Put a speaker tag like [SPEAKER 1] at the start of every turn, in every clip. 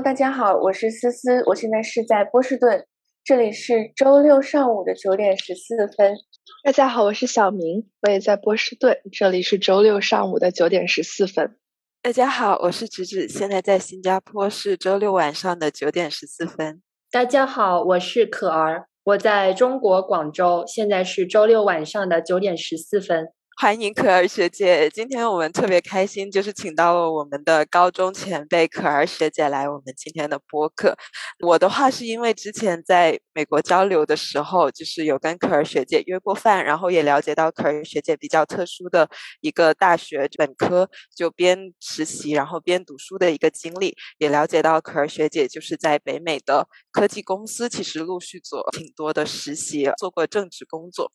[SPEAKER 1] Hello，大家好，我是思思，我现在是在波士顿，这里是周六上午的九点十四分。
[SPEAKER 2] 大家好，我是小明，我也在波士顿，这里是周六上午的九点十四分。
[SPEAKER 3] 大家好，我是芷芷，现在在新加坡，是周六晚上的九点十四分。
[SPEAKER 4] 大家好，我是可儿，我在中国广州，现在是周六晚上的九点十四分。
[SPEAKER 3] 欢迎可儿学姐，今天我们特别开心，就是请到了我们的高中前辈可儿学姐来我们今天的播客。我的话是因为之前在美国交流的时候，就是有跟可儿学姐约过饭，然后也了解到可儿学姐比较特殊的一个大学本科就边实习然后边读书的一个经历，也了解到可儿学姐就是在北美的科技公司，其实陆续做挺多的实习，做过正职工作。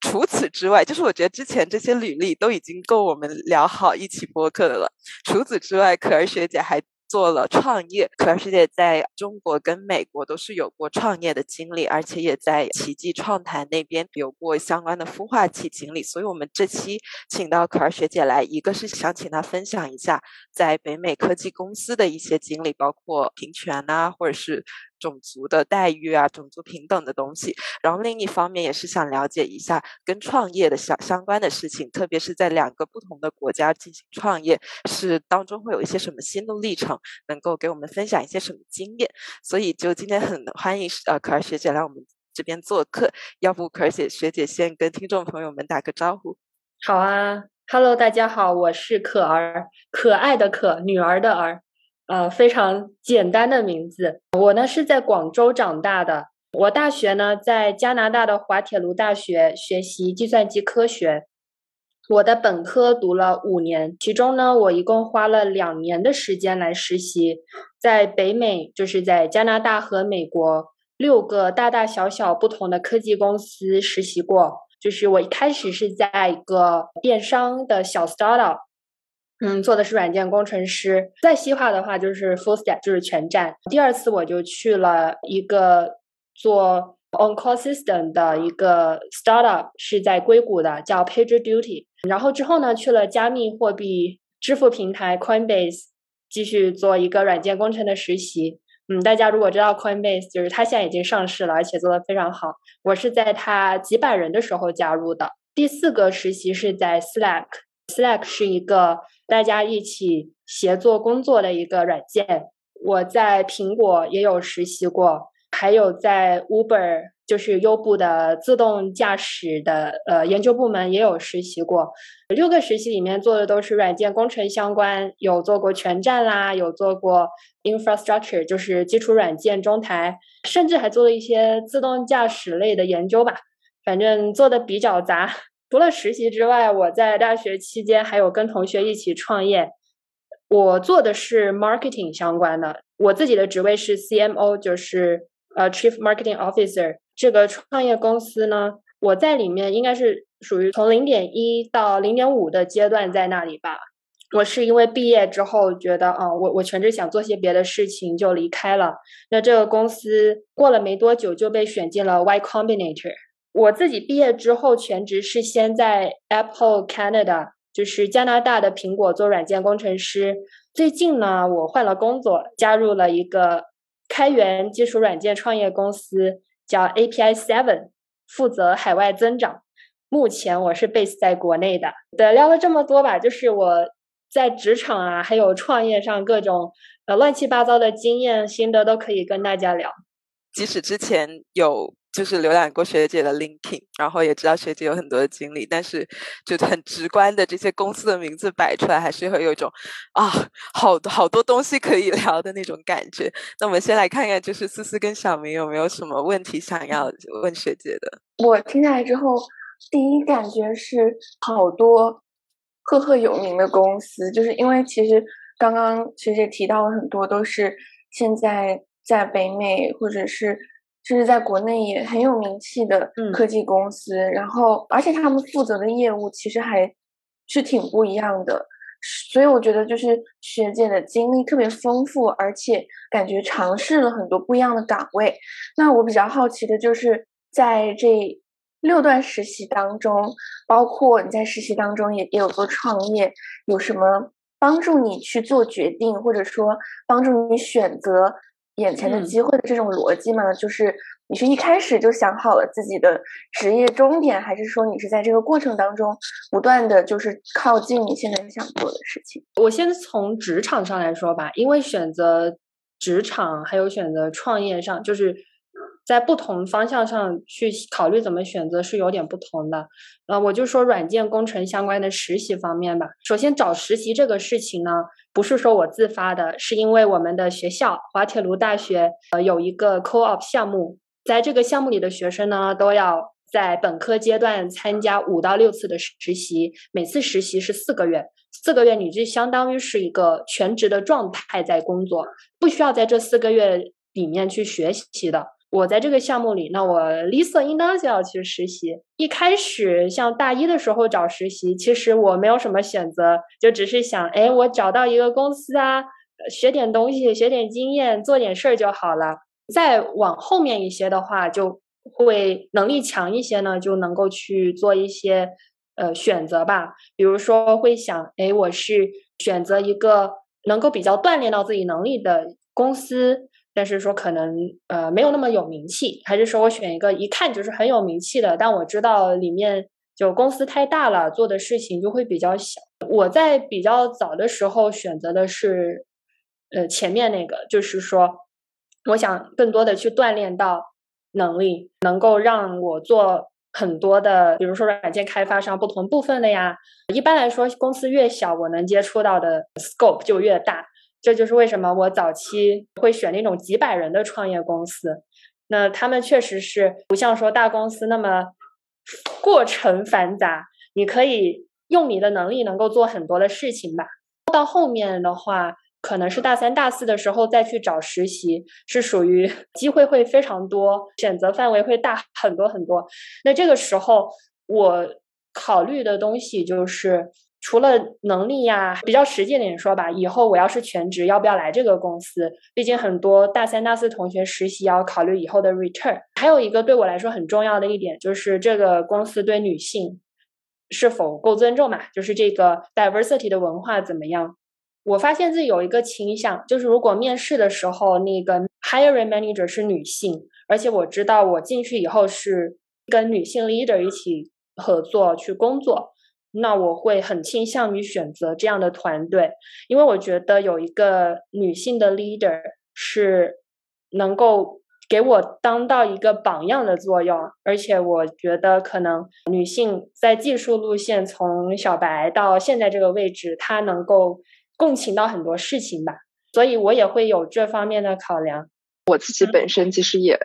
[SPEAKER 3] 除此之外，就是我觉得之前这些履历都已经够我们聊好一期播客的了。除此之外，可儿学姐还。做了创业，可儿学姐在中国跟美国都是有过创业的经历，而且也在奇迹创谈那边有过相关的孵化器经历。所以，我们这期请到可儿学姐来，一个是想请她分享一下在北美科技公司的一些经历，包括平权啊，或者是种族的待遇啊，种族平等的东西。然后另一方面也是想了解一下跟创业的相相关的事情，特别是在两个不同的国家进行创业，是当中会有一些什么心路历程。能够给我们分享一些什么经验？所以就今天很欢迎呃可儿学姐来我们这边做客。要不可儿姐学姐先跟听众朋友们打个招呼。
[SPEAKER 4] 好啊，Hello，大家好，我是可儿，可爱的可，女儿的儿，呃，非常简单的名字。我呢是在广州长大的，我大学呢在加拿大的滑铁卢大学学习计算机科学。我的本科读了五年，其中呢，我一共花了两年的时间来实习，在北美，就是在加拿大和美国六个大大小小不同的科技公司实习过。就是我一开始是在一个电商的小 startup，嗯，做的是软件工程师。再细化的话，就是 full stack，就是全站。第二次我就去了一个做 on call system 的一个 startup，是在硅谷的，叫 PagerDuty。然后之后呢，去了加密货币支付平台 Coinbase，继续做一个软件工程的实习。嗯，大家如果知道 Coinbase，就是它现在已经上市了，而且做的非常好。我是在它几百人的时候加入的。第四个实习是在 Slack Slack 是一个大家一起协作工作的一个软件。我在苹果也有实习过，还有在 Uber。就是优步的自动驾驶的呃研究部门也有实习过，六个实习里面做的都是软件工程相关，有做过全站啦，有做过 infrastructure，就是基础软件中台，甚至还做了一些自动驾驶类的研究吧。反正做的比较杂。除了实习之外，我在大学期间还有跟同学一起创业，我做的是 marketing 相关的，我自己的职位是 CMO，就是呃 Chief Marketing Officer。这个创业公司呢，我在里面应该是属于从零点一到零点五的阶段在那里吧。我是因为毕业之后觉得，啊，我我全职想做些别的事情，就离开了。那这个公司过了没多久就被选进了 Y Combinator。我自己毕业之后全职是先在 Apple Canada，就是加拿大的苹果做软件工程师。最近呢，我换了工作，加入了一个开源基础软件创业公司。叫 API Seven，负责海外增长。目前我是 base 在国内的。对，聊了这么多吧，就是我在职场啊，还有创业上各种呃乱七八糟的经验心得都可以跟大家聊。
[SPEAKER 3] 即使之前有。就是浏览过学姐的 LinkedIn，然后也知道学姐有很多的经历，但是就很直观的这些公司的名字摆出来，还是会有一种啊，好好多东西可以 聊的那种感觉。那我们先来看看，就是思思跟小明有没有什么问题想要问学姐的？
[SPEAKER 1] 我听下来之后，第一感觉是好多赫赫有名的公司，就是因为其实刚刚学姐提到了很多，都是现在在北美或者是。就是在国内也很有名气的科技公司，然后而且他们负责的业务其实还是挺不一样的，所以我觉得就是学姐的经历特别丰富，而且感觉尝试了很多不一样的岗位。那我比较好奇的就是在这六段实习当中，包括你在实习当中也也有做创业，有什么帮助你去做决定，或者说帮助你选择眼前的机会的这种逻辑吗？就是你是一开始就想好了自己的职业终点，还是说你是在这个过程当中不断的就是靠近你现在想做的事情？
[SPEAKER 4] 我先从职场上来说吧，因为选择职场还有选择创业上，就是。在不同方向上去考虑怎么选择是有点不同的，呃，我就说软件工程相关的实习方面吧。首先找实习这个事情呢，不是说我自发的，是因为我们的学校滑铁卢大学呃有一个 co-op 项目，在这个项目里的学生呢，都要在本科阶段参加五到六次的实习，每次实习是四个月，四个月你就相当于是一个全职的状态在工作，不需要在这四个月里面去学习的。我在这个项目里，那我理所应当就要去实习。一开始像大一的时候找实习，其实我没有什么选择，就只是想，哎，我找到一个公司啊，学点东西，学点经验，做点事儿就好了。再往后面一些的话，就会能力强一些呢，就能够去做一些呃选择吧。比如说会想，哎，我是选择一个能够比较锻炼到自己能力的公司。但是说可能呃没有那么有名气，还是说我选一个一看就是很有名气的，但我知道里面就公司太大了，做的事情就会比较小。我在比较早的时候选择的是呃前面那个，就是说我想更多的去锻炼到能力，能够让我做很多的，比如说软件开发商不同部分的呀。一般来说，公司越小，我能接触到的 scope 就越大。这就是为什么我早期会选那种几百人的创业公司，那他们确实是不像说大公司那么过程繁杂，你可以用你的能力能够做很多的事情吧。到后面的话，可能是大三、大四的时候再去找实习，是属于 机会会非常多，选择范围会大很多很多。那这个时候我考虑的东西就是。除了能力呀，比较实际点说吧，以后我要是全职，要不要来这个公司？毕竟很多大三、大四同学实习要考虑以后的 return。还有一个对我来说很重要的一点，就是这个公司对女性是否够尊重嘛？就是这个 diversity 的文化怎么样？我发现自己有一个倾向，就是如果面试的时候那个 hiring manager 是女性，而且我知道我进去以后是跟女性 leader 一起合作去工作。那我会很倾向于选择这样的团队，因为我觉得有一个女性的 leader 是能够给我当到一个榜样的作用，而且我觉得可能女性在技术路线从小白到现在这个位置，她能够共情到很多事情吧，所以我也会有这方面的考量。
[SPEAKER 2] 我自己本身其实也。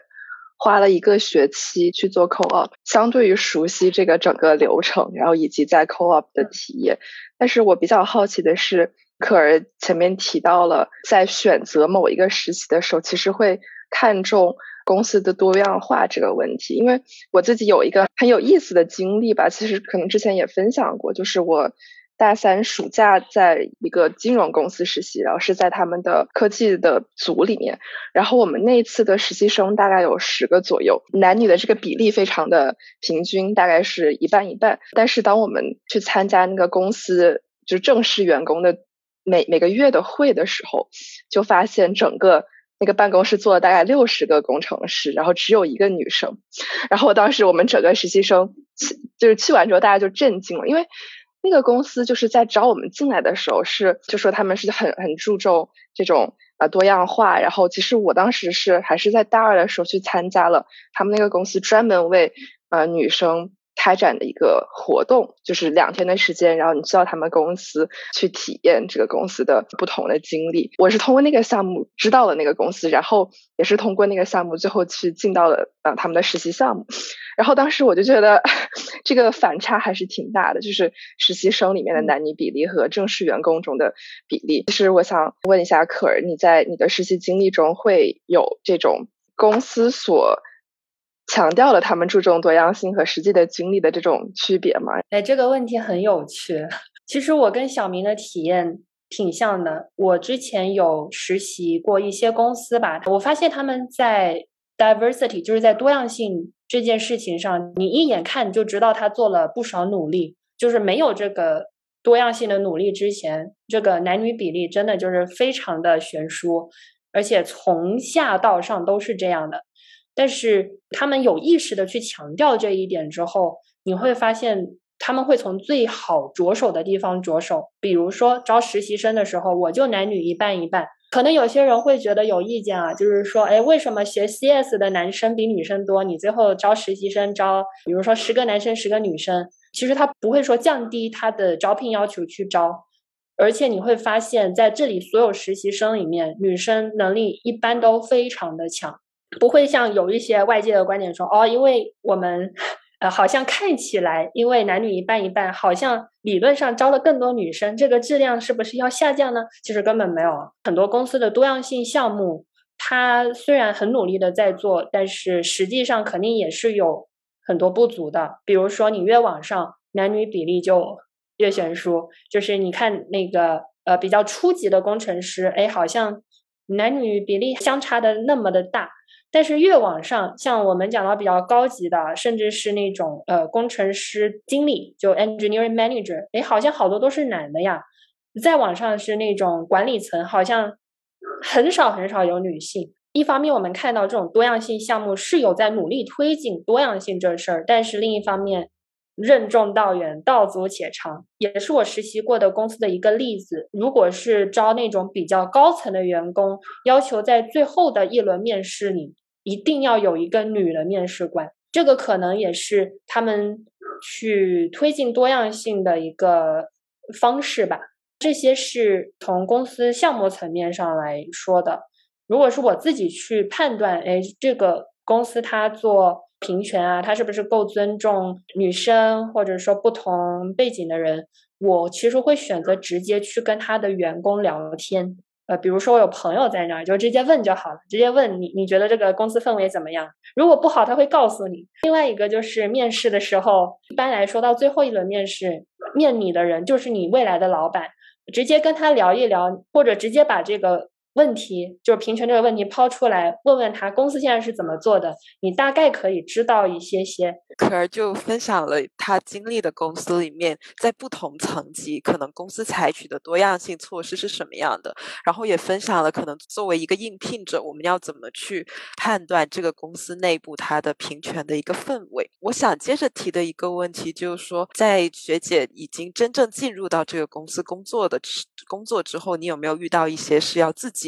[SPEAKER 2] 花了一个学期去做 co-op，相对于熟悉这个整个流程，然后以及在 co-op 的体验。但是我比较好奇的是，可儿前面提到了，在选择某一个实习的时候，其实会看重公司的多样化这个问题。因为我自己有一个很有意思的经历吧，其实可能之前也分享过，就是我。大三暑假在一个金融公司实习，然后是在他们的科技的组里面。然后我们那一次的实习生大概有十个左右，男女的这个比例非常的平均，大概是一半一半。但是当我们去参加那个公司就正式员工的每每个月的会的时候，就发现整个那个办公室坐了大概六十个工程师，然后只有一个女生。然后当时我们整个实习生去就是去完之后，大家就震惊了，因为。那个公司就是在招我们进来的时候，是就说他们是很很注重这种呃多样化。然后其实我当时是还是在大二的时候去参加了他们那个公司专门为呃女生。开展的一个活动，就是两天的时间，然后你去到他们公司去体验这个公司的不同的经历。我是通过那个项目知道了那个公司，然后也是通过那个项目最后去进到了呃他们的实习项目。然后当时我就觉得 这个反差还是挺大的，就是实习生里面的男女比例和正式员工中的比例。其实我想问一下可儿，你在你的实习经历中会有这种公司所。强调了他们注重多样性和实际的经历的这种区别吗？
[SPEAKER 4] 哎，这个问题很有趣。其实我跟小明的体验挺像的。我之前有实习过一些公司吧，我发现他们在 diversity，就是在多样性这件事情上，你一眼看就知道他做了不少努力。就是没有这个多样性的努力之前，这个男女比例真的就是非常的悬殊，而且从下到上都是这样的。但是他们有意识的去强调这一点之后，你会发现他们会从最好着手的地方着手。比如说招实习生的时候，我就男女一半一半。可能有些人会觉得有意见啊，就是说，哎，为什么学 CS 的男生比女生多？你最后招实习生招，比如说十个男生十个女生，其实他不会说降低他的招聘要求去招，而且你会发现在这里所有实习生里面，女生能力一般都非常的强，不会像有一些外界的观点说，哦，因为我们。好像看起来，因为男女一半一半，好像理论上招了更多女生，这个质量是不是要下降呢？其实根本没有。很多公司的多样性项目，它虽然很努力的在做，但是实际上肯定也是有很多不足的。比如说，你越往上，男女比例就越悬殊。就是你看那个呃比较初级的工程师，哎，好像男女比例相差的那么的大。但是越往上，像我们讲到比较高级的，甚至是那种呃工程师经理，就 engineering manager，哎，好像好多都是男的呀。再往上是那种管理层，好像很少很少有女性。一方面，我们看到这种多样性项目是有在努力推进多样性这事儿，但是另一方面，任重道远，道阻且长，也是我实习过的公司的一个例子。如果是招那种比较高层的员工，要求在最后的一轮面试里。一定要有一个女的面试官，这个可能也是他们去推进多样性的一个方式吧。这些是从公司项目层面上来说的。如果是我自己去判断，哎，这个公司它做平权啊，它是不是够尊重女生，或者说不同背景的人，我其实会选择直接去跟他的员工聊天。呃，比如说我有朋友在那儿，就直接问就好了，直接问你，你觉得这个公司氛围怎么样？如果不好，他会告诉你。另外一个就是面试的时候，一般来说到最后一轮面试，面你的人就是你未来的老板，直接跟他聊一聊，或者直接把这个。问题就是平权这个问题抛出来，问问他公司现在是怎么做的，你大概可以知道一些些。
[SPEAKER 3] 可儿就分享了他经历的公司里面，在不同层级，可能公司采取的多样性措施是什么样的，然后也分享了可能作为一个应聘者，我们要怎么去判断这个公司内部它的平权的一个氛围。我想接着提的一个问题就是说，在学姐已经真正进入到这个公司工作的工作之后，你有没有遇到一些是要自己。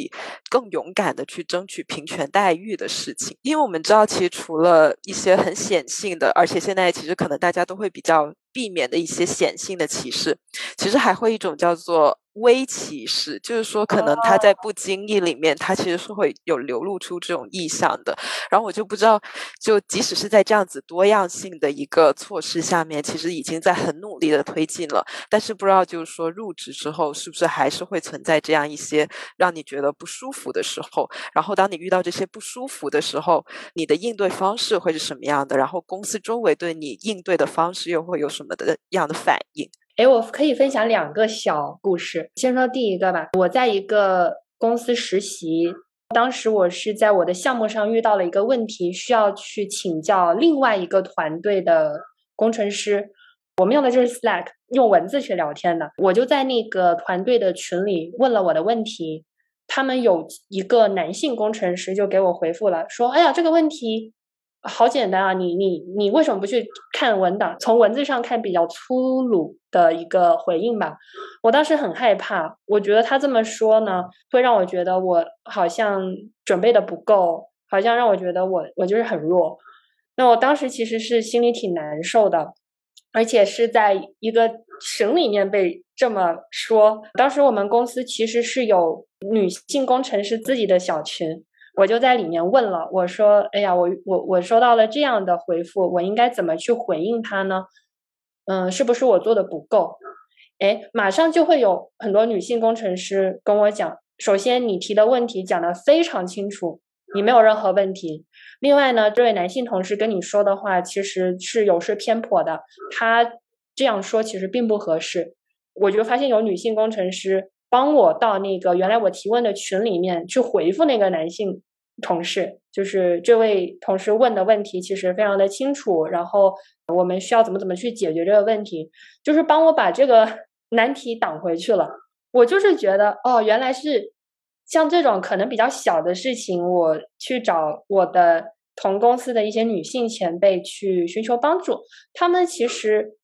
[SPEAKER 3] 更勇敢的去争取平权待遇的事情，因为我们知道，其实除了一些很显性的，而且现在其实可能大家都会比较避免的一些显性的歧视，其实还会一种叫做。微歧视，就是说，可能他在不经意里面，他其实是会有流露出这种意向的。然后我就不知道，就即使是在这样子多样性的一个措施下面，其实已经在很努力的推进了。但是不知道，就是说入职之后，是不是还是会存在这样一些让你觉得不舒服的时候？然后当你遇到这些不舒服的时候，你的应对方式会是什么样的？然后公司周围对你应对的方式又会有什么的样的反应？
[SPEAKER 4] 哎，我可以分享两个小故事。先说第一个吧。我在一个公司实习，当时我是在我的项目上遇到了一个问题，需要去请教另外一个团队的工程师。我们用的就是 Slack，用文字去聊天的。我就在那个团队的群里问了我的问题，他们有一个男性工程师就给我回复了，说：“哎呀，这个问题。”好简单啊！你你你为什么不去看文档？从文字上看比较粗鲁的一个回应吧。我当时很害怕，我觉得他这么说呢，会让我觉得我好像准备的不够，好像让我觉得我我就是很弱。那我当时其实是心里挺难受的，而且是在一个省里面被这么说。当时我们公司其实是有女性工程师自己的小群。我就在里面问了，我说：“哎呀，我我我收到了这样的回复，我应该怎么去回应他呢？嗯，是不是我做的不够？哎，马上就会有很多女性工程师跟我讲，首先你提的问题讲的非常清楚，你没有任何问题。另外呢，这位男性同事跟你说的话其实是有失偏颇的，他这样说其实并不合适。我就发现有女性工程师帮我到那个原来我提问的群里面去回复那个男性。”同事就是这位同事问的问题，其实非常的清楚。然后我们需要怎么怎么去解决这个问题，就是帮我把这个 难题挡回去了。我就是觉得，哦，原来是像这种可能比较小的事情，我去找我的同公司的一些女性前辈去寻求帮助，他们其实，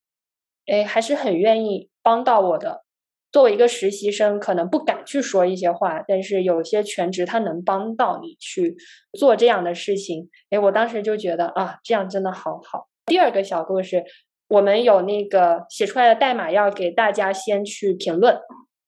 [SPEAKER 4] 哎，还是很愿意帮到我的。作为一个实习生，可能不敢去说一些话，但是有些全职他能帮到你去做这样的事情。哎，我当时就觉得啊，这样真的好好。第二个小故事，我们有那个写出来的代码要给大家先去评论，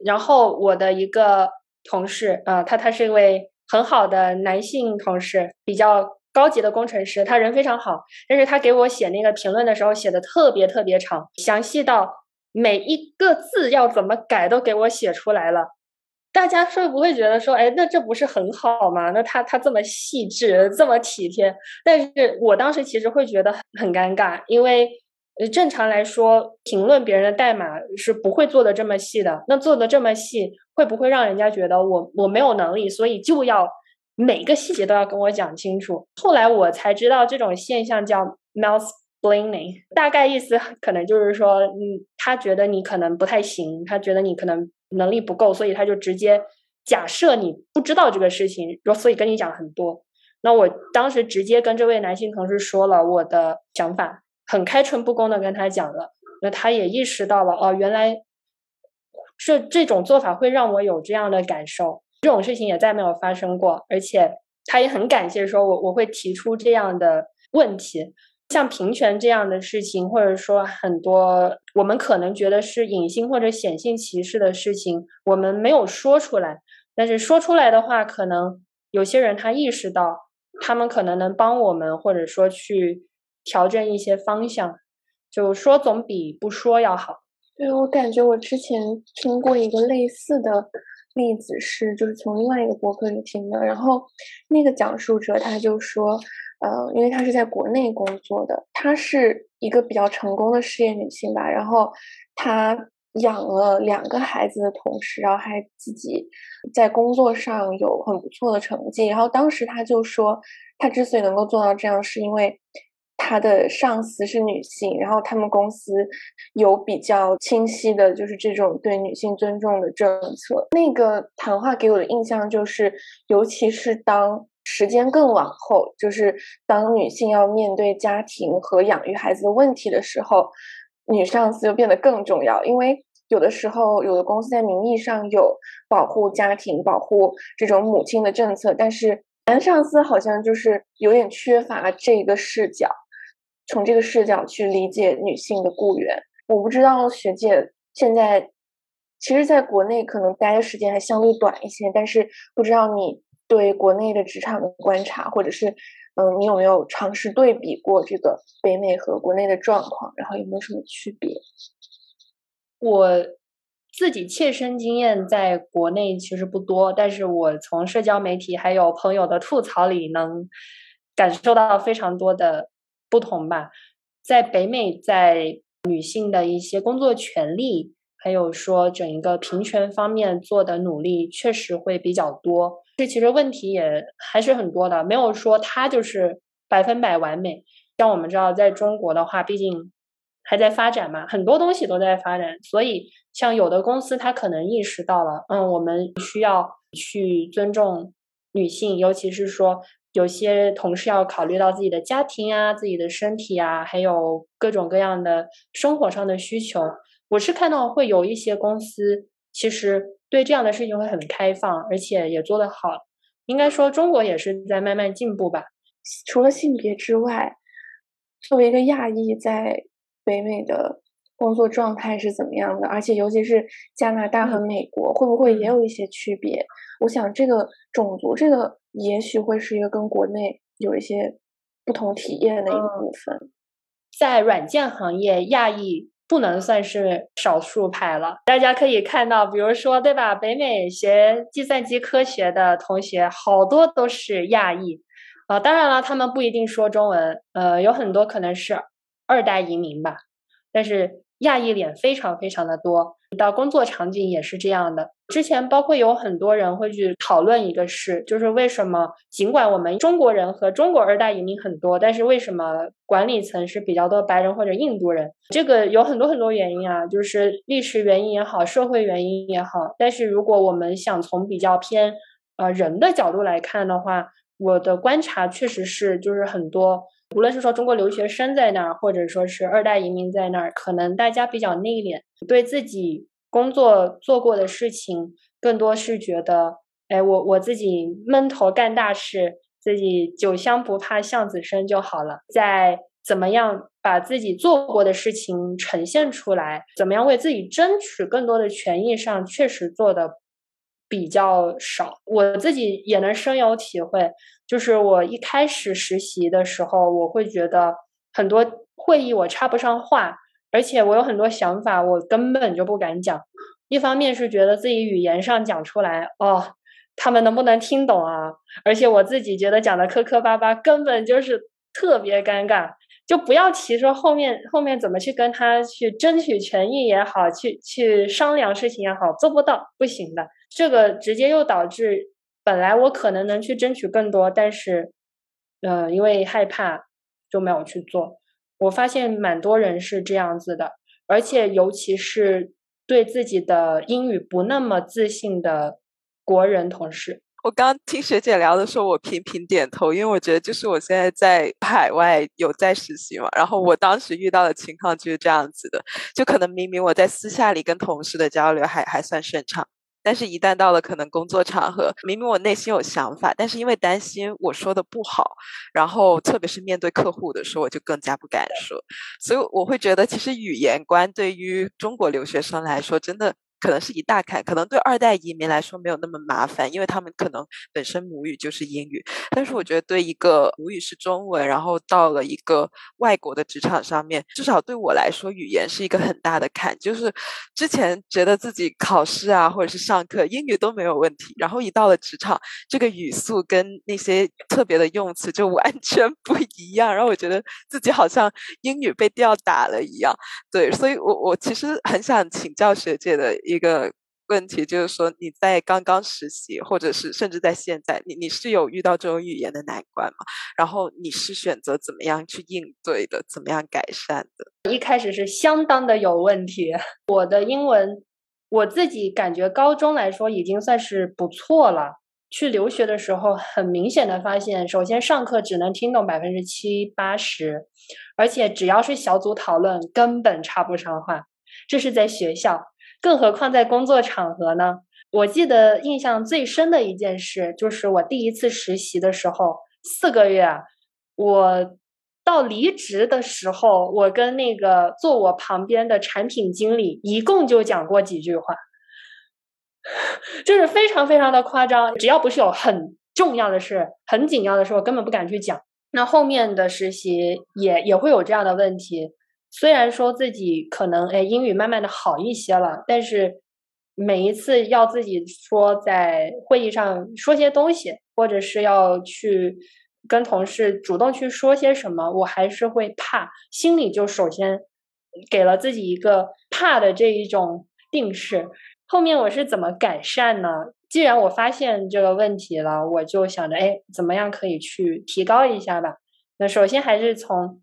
[SPEAKER 4] 然后我的一个同事啊，他他是一位很好的男性同事，比较高级的工程师，他人非常好，但是他给我写那个评论的时候写的特别特别长，详细到。每一个字要怎么改都给我写出来了，大家会不会觉得说，哎，那这不是很好吗？那他他这么细致，这么体贴，但是我当时其实会觉得很尴尬，因为，正常来说，评论别人的代码是不会做的这么细的。那做的这么细，会不会让人家觉得我我没有能力，所以就要每个细节都要跟我讲清楚？后来我才知道，这种现象叫 mouse。Blaming 大概意思可能就是说，嗯，他觉得你可能不太行，他觉得你可能能力不够，所以他就直接假设你不知道这个事情，所以跟你讲很多。那我当时直接跟这位男性同事说了我的想法，很开诚布公的跟他讲了。那他也意识到了，哦，原来这这种做法会让我有这样的感受，这种事情也再没有发生过。而且他也很感谢，说我我会提出这样的问题。像平权这样的事情，或者说很多我们可能觉得是隐性或者显性歧视的事情，我们没有说出来。但是说出来的话，可能有些人他意识到，他们可能能帮我们，或者说去调整一些方向。就说总比不说要好。
[SPEAKER 1] 对我感觉，我之前听过一个类似的例子，是就是从另外一个博客里听的，然后那个讲述者他就说。呃，因为她是在国内工作的，她是一个比较成功的事业女性吧。然后她养了两个孩子的同时，然后还自己在工作上有很不错的成绩。然后当时她就说，她之所以能够做到这样，是因为她的上司是女性，然后他们公司有比较清晰的，就是这种对女性尊重的政策。那个谈话给我的印象就是，尤其是当。时间更往后，就是当女性要面对家庭和养育孩子的问题的时候，女上司就变得更重要。因为有的时候，有的公司在名义上有保护家庭、保护这种母亲的政策，但是男上司好像就是有点缺乏这个视角，从这个视角去理解女性的雇员。我不知道学姐现在，其实在国内可能待的时间还相对短一些，但是不知道你。对国内的职场的观察，或者是，嗯，你有没有尝试对比过这个北美和国内的状况，然后有没有什么区别？
[SPEAKER 4] 我自己切身经验在国内其实不多，但是我从社交媒体还有朋友的吐槽里能感受到非常多的不同吧。在北美，在女性的一些工作权利，还有说整一个平权方面做的努力，确实会比较多。这其实问题也还是很多的，没有说它就是百分百完美。像我们知道，在中国的话，毕竟还在发展嘛，很多东西都在发展，所以像有的公司，它可能意识到了，嗯，我们需要去尊重女性，尤其是说有些同事要考虑到自己的家庭啊、自己的身体啊，还有各种各样的生活上的需求。我是看到会有一些公司，其实。对这样的事情会很开放，而且也做得好。应该说，中国也是在慢慢进步吧。
[SPEAKER 1] 除了性别之外，作为一个亚裔，在北美的工作状态是怎么样的？而且，尤其是加拿大和美国，会不会也有一些区别？我想，这个种族，这个也许会是一个跟国内有一些不同体验的一部分。
[SPEAKER 4] 在软件行业，亚裔。不能算是少数派了。大家可以看到，比如说，对吧？北美学计算机科学的同学，好多都是亚裔啊。当然了，他们不一定说中文，呃，有很多可能是二代移民吧。但是亚裔脸非常非常的多，到工作场景也是这样的。之前包括有很多人会去讨论一个事，就是为什么尽管我们中国人和中国二代移民很多，但是为什么管理层是比较多白人或者印度人？这个有很多很多原因啊，就是历史原因也好，社会原因也好。但是如果我们想从比较偏呃人的角度来看的话，我的观察确实是，就是很多无论是说中国留学生在那儿，或者说是二代移民在那儿，可能大家比较内敛，对自己。工作做过的事情，更多是觉得，哎，我我自己闷头干大事，自己酒香不怕巷子深就好了。在怎么样把自己做过的事情呈现出来，怎么样为自己争取更多的权益上，确实做的比较少。我自己也能深有体会，就是我一开始实习的时候，我会觉得很多会议我插不上话。而且我有很多想法，我根本就不敢讲。一方面是觉得自己语言上讲出来，哦，他们能不能听懂啊？而且我自己觉得讲的磕磕巴巴，根本就是特别尴尬。就不要提说后面后面怎么去跟他去争取权益也好，去去商量事情也好，做不到，不行的。这个直接又导致本来我可能能去争取更多，但是，呃，因为害怕就没有去做。我发现蛮多人是这样子的，而且尤其是对自己的英语不那么自信的国人同事。
[SPEAKER 3] 我刚听学姐聊的时候，我频频点头，因为我觉得就是我现在在海外有在实习嘛，然后我当时遇到的情况就是这样子的，就可能明明我在私下里跟同事的交流还还算顺畅。但是，一旦到了可能工作场合，明明我内心有想法，但是因为担心我说的不好，然后特别是面对客户的时候，我就更加不敢说。所以我会觉得，其实语言观对于中国留学生来说，真的。可能是一大坎，可能对二代移民来说没有那么麻烦，因为他们可能本身母语就是英语。但是我觉得对一个母语是中文，然后到了一个外国的职场上面，至少对我来说，语言是一个很大的坎。就是之前觉得自己考试啊，或者是上课英语都没有问题，然后一到了职场，这个语速跟那些特别的用词就完全 不一样，然后我觉得自己好像英语被吊打了一样。对，所以我我其实很想请教学姐的。一个问题就是说，你在刚刚实习，或者是甚至在现在，你你是有遇到这种语言的难关吗？然后你是选择怎么样去应对的？怎么样改善的？
[SPEAKER 4] 一开始是相当的有问题。我的英文，我自己感觉高中来说已经算是不错了。去留学的时候，很明显的发现，首先上课只能听懂百分之七八十，而且只要是小组讨论，根本插不上话。这是在学校。更何况在工作场合呢？我记得印象最深的一件事，就是我第一次实习的时候，四个月，我到离职的时候，我跟那个坐我旁边的产品经理一共就讲过几句话，就是非常非常的夸张。只要不是有很重要的事、很紧要的事，我根本不敢去讲。那后面的实习也也会有这样的问题。虽然说自己可能哎英语慢慢的好一些了，但是每一次要自己说在会议上说些东西，或者是要去跟同事主动去说些什么，我还是会怕，心里就首先给了自己一个怕的这一种定势。后面我是怎么改善呢？既然我发现这个问题了，我就想着哎，怎么样可以去提高一下吧？那首先还是从。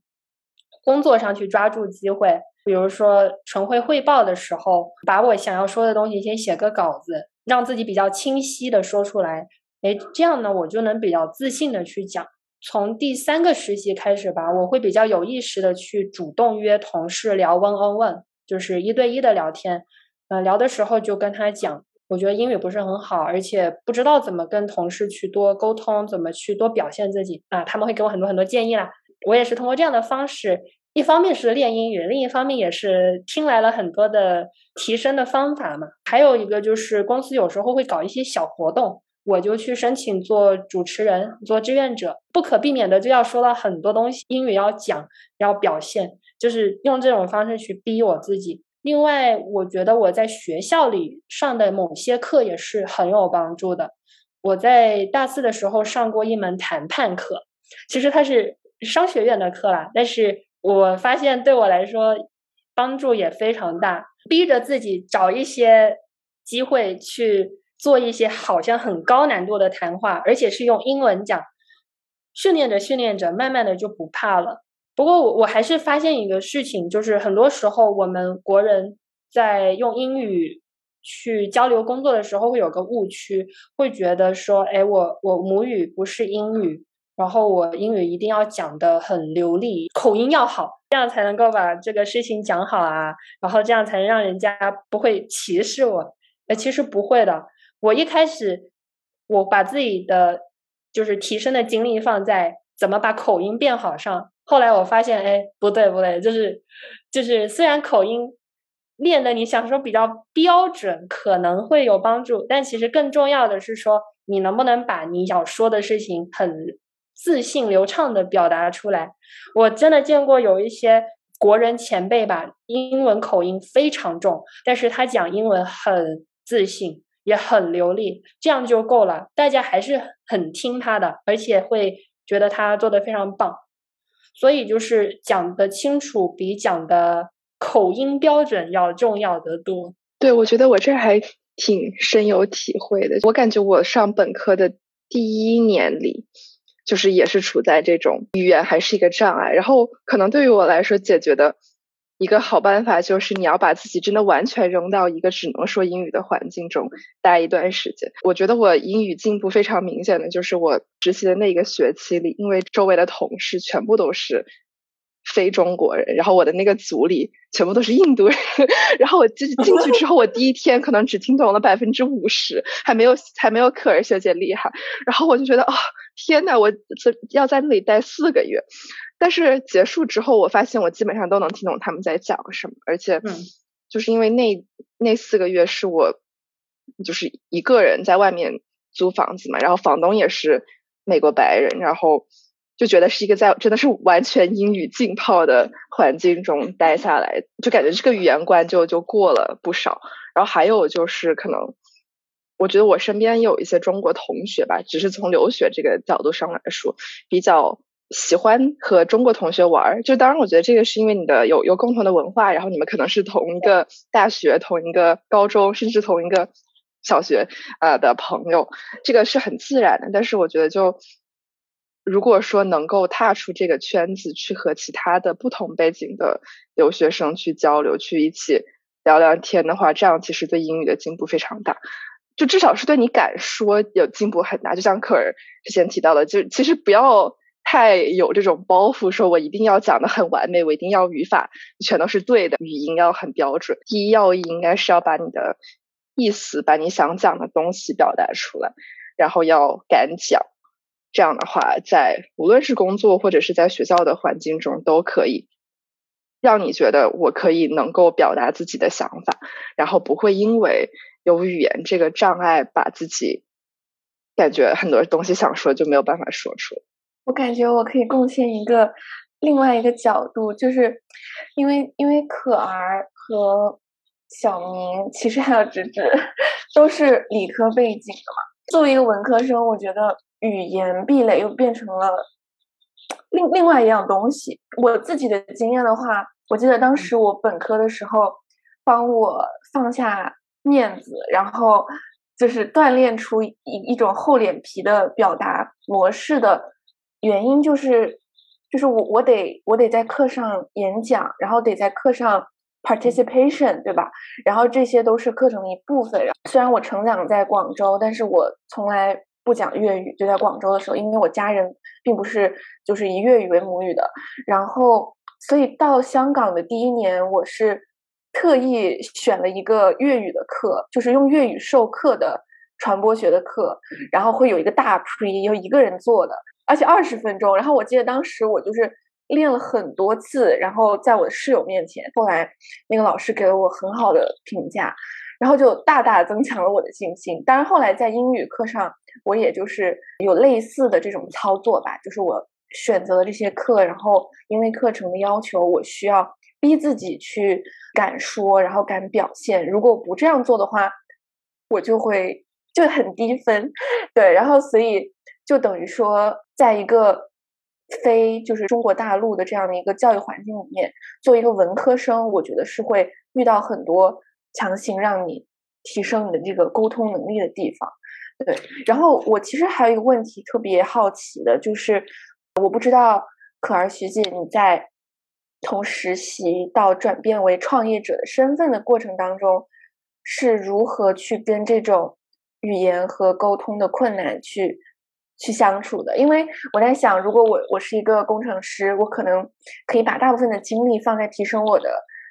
[SPEAKER 4] 工作上去抓住机会，比如说晨会汇报的时候，把我想要说的东西先写个稿子，让自己比较清晰的说出来。哎，这样呢，我就能比较自信的去讲。从第三个实习开始吧，我会比较有意识的去主动约同事聊 one on one，就是一对一的聊天。嗯，聊的时候就跟他讲，我觉得英语不是很好，而且不知道怎么跟同事去多沟通，怎么去多表现自己啊。他们会给我很多很多建议啦。我也是通过这样的方式，一方面是练英语，另一方面也是听来了很多的提升的方法嘛。还有一个就是公司有时候会搞一些小活动，我就去申请做主持人、做志愿者，不可避免的就要说到很多东西，英语要讲，要表现，就是用这种方式去逼我自己。另外，我觉得我在学校里上的某些课也是很有帮助的。我在大四的时候上过一门谈判课，其实它是。商学院的课啦，但是我发现对我来说帮助也非常大，逼着自己找一些机会去做一些好像很高难度的谈话，而且是用英文讲，训练着训练着，慢慢的就不怕了。不过我我还是发现一个事情，就是很多时候我们国人在用英语去交流工作的时候，会有个误区，会觉得说，哎，我我母语不是英语，然后我英语一定要讲的很流利，口音要好，这样才能够把这个事情讲好啊，然后这样才能让人家不会歧视我。哎，其实不会的，我一开始我把自己的就是提升的精力放在怎么把口音变好上。后来我发现，哎，不对不对，就是就是，虽然口音练的你想说比较标准，可能会有帮助，但其实更重要的是说，你能不能把你想说的事情很自信流畅的表达出来。我真的见过有一些国人前辈吧，英文口音非常重，但是他讲英文很自信，也很流利，这样就够了，大家还是很听他的，而且会觉得他做的非常棒。所以就是讲的清楚，比讲的口音标准要重要得多。
[SPEAKER 2] 对，我觉得我这还挺深有体会的。我感觉我上本科的第一年里，就是也是处在这种语言还是一个障碍，然后可能对于我来说解决的。一个好办法就是你要把自己真的完全扔到一个只能说英语的环境中待一段时间。我觉得我英语进步非常明显的就是我实习的那一个学期里，因为周围的同事全部都是非中国人，然后我的那个组里全部都是印度人，然后我进进去之后，我第一天可能只听懂了百分之五十，还没有还没有可儿学姐厉害。然后我就觉得哦，天呐，我这要在那里待四个月。但是结束之后，我发现我基本上都能听懂他们在讲什么，而且，就是因为那那四个月是我就是一个人在外面租房子嘛，然后房东也是美国白人，然后就觉得是一个在真的是完全英语浸泡的环境中待下来，就感觉这个语言关就就过了不少。然后还有就是可能，我觉得我身边有一些中国同学吧，只是从留学这个角度上来说比较。喜欢和中国同学玩，就当然我觉得这个是因为你的有有共同的文化，然后你们可能是同一个大学、同一个高中，甚至同一个小学啊的朋友，这个是很自然的。但是我觉得，就如果说能够踏出这个圈子，去和其他的不同背景的留学生去交流，去一起聊聊天的话，这样其实对英语的进步非常大，就至少是对你敢说有进步很大。就像可儿之前提到的，就其实不要。太有这种包袱，说我一定要讲的很完美，我一定要语法全都是对的，语音要很标准。第一要义应该是要把你的意思，把你想讲的东西表达出来，然后要敢讲。这样的话，在无论是工作或者是在学校的环境中，都可以让你觉得我可以能够表达自己的想法，然后不会因为有语言这个障碍，把自己感觉很多东西想说就没有办法说出来。
[SPEAKER 1] 我感觉我可以贡献一个另外一个角度，就是因为因为可儿和小明，其实还有芝芝，都是理科背景的嘛。作为一个文科生，我觉得语言壁垒又变成了另另外一样东西。我自己的经验的话，我记得当时我本科的时候，帮我放下面子，然后就是锻炼出一一种厚脸皮的表达模式的。原因就是，就是我我得我得在课上演讲，然后得在课上 participation，对吧？然后这些都是课程的一部分。虽然我成长在广州，但是我从来不讲粤语。就在广州的时候，因为我家人并不是就是以粤语为母语的，然后所以到香港的第一年，我是特意选了一个粤语的课，就是用粤语授课的传播学的课，然后会有一个大 pre，有一个人做的。而且二十分钟，然后我记得当时我就是练了很多次，然后在我的室友面前，后来那个老师给了我很好的评价，然后就大大增强了我的信心。当然后来在英语课上，我也就是有类似的这种操作吧，就是我选择了这些课，然后因为课程的要求，我需要逼自己去敢说，然后敢表现。如果不这样做的话，我就会就很低分，对，然后所以就等于说。在一个非就是中国大陆的这样的一个教育环境里面，作为一个文科生，我觉得是会遇到很多强行让你提升你的这个沟通能力的地方。对，然后我其实还有一个问题特别好奇的，就是我不知道可儿学姐你在从实习到转变为创业者的身份的过程当中，是如何去跟这种语言和沟通的困难去去相处的？因为我在想，如果我我是一个工程师，我可能可以把大部分的精力放在提升我的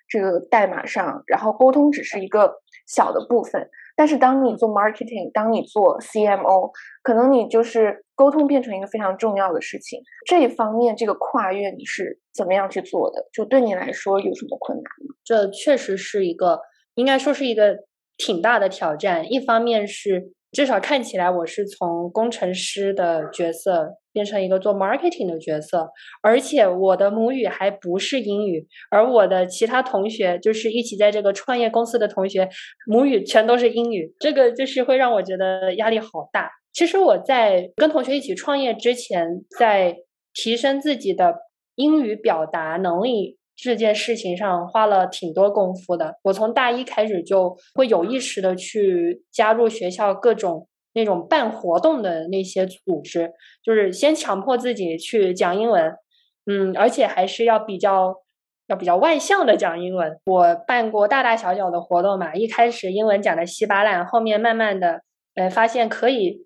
[SPEAKER 1] 这个代码上，然后沟通只是一个小的部分。但是当你做 marketing，当你做 CMO，可能你就是沟通变成一个非常重要的事情。这一方面，这个跨越你是怎么样去做的？就对你来说有什么困难吗？
[SPEAKER 4] 这确实是一个，应该说是一个挺大的挑战。一方面是。至少看起来，我是从工程师的角色变成一个做 marketing 的角色，而且我的母语还不是英语，而我的其他同学，就是一起在这个创业公司的同学，母语全都是英语，这个就是会让我觉得压力好大。其实我在跟同学一起创业之前，在提升自己的英语表达能力。这件事情上花了挺多功夫的。我从大一开始就会有意识的去加入学校各种那种办活动的那些组织，就是先强迫自己去讲英文，嗯，而且还是要比较要比较外向的讲英文。我办过大大小小的活动嘛，一开始英文讲的稀巴烂，后面慢慢的，呃，发现可以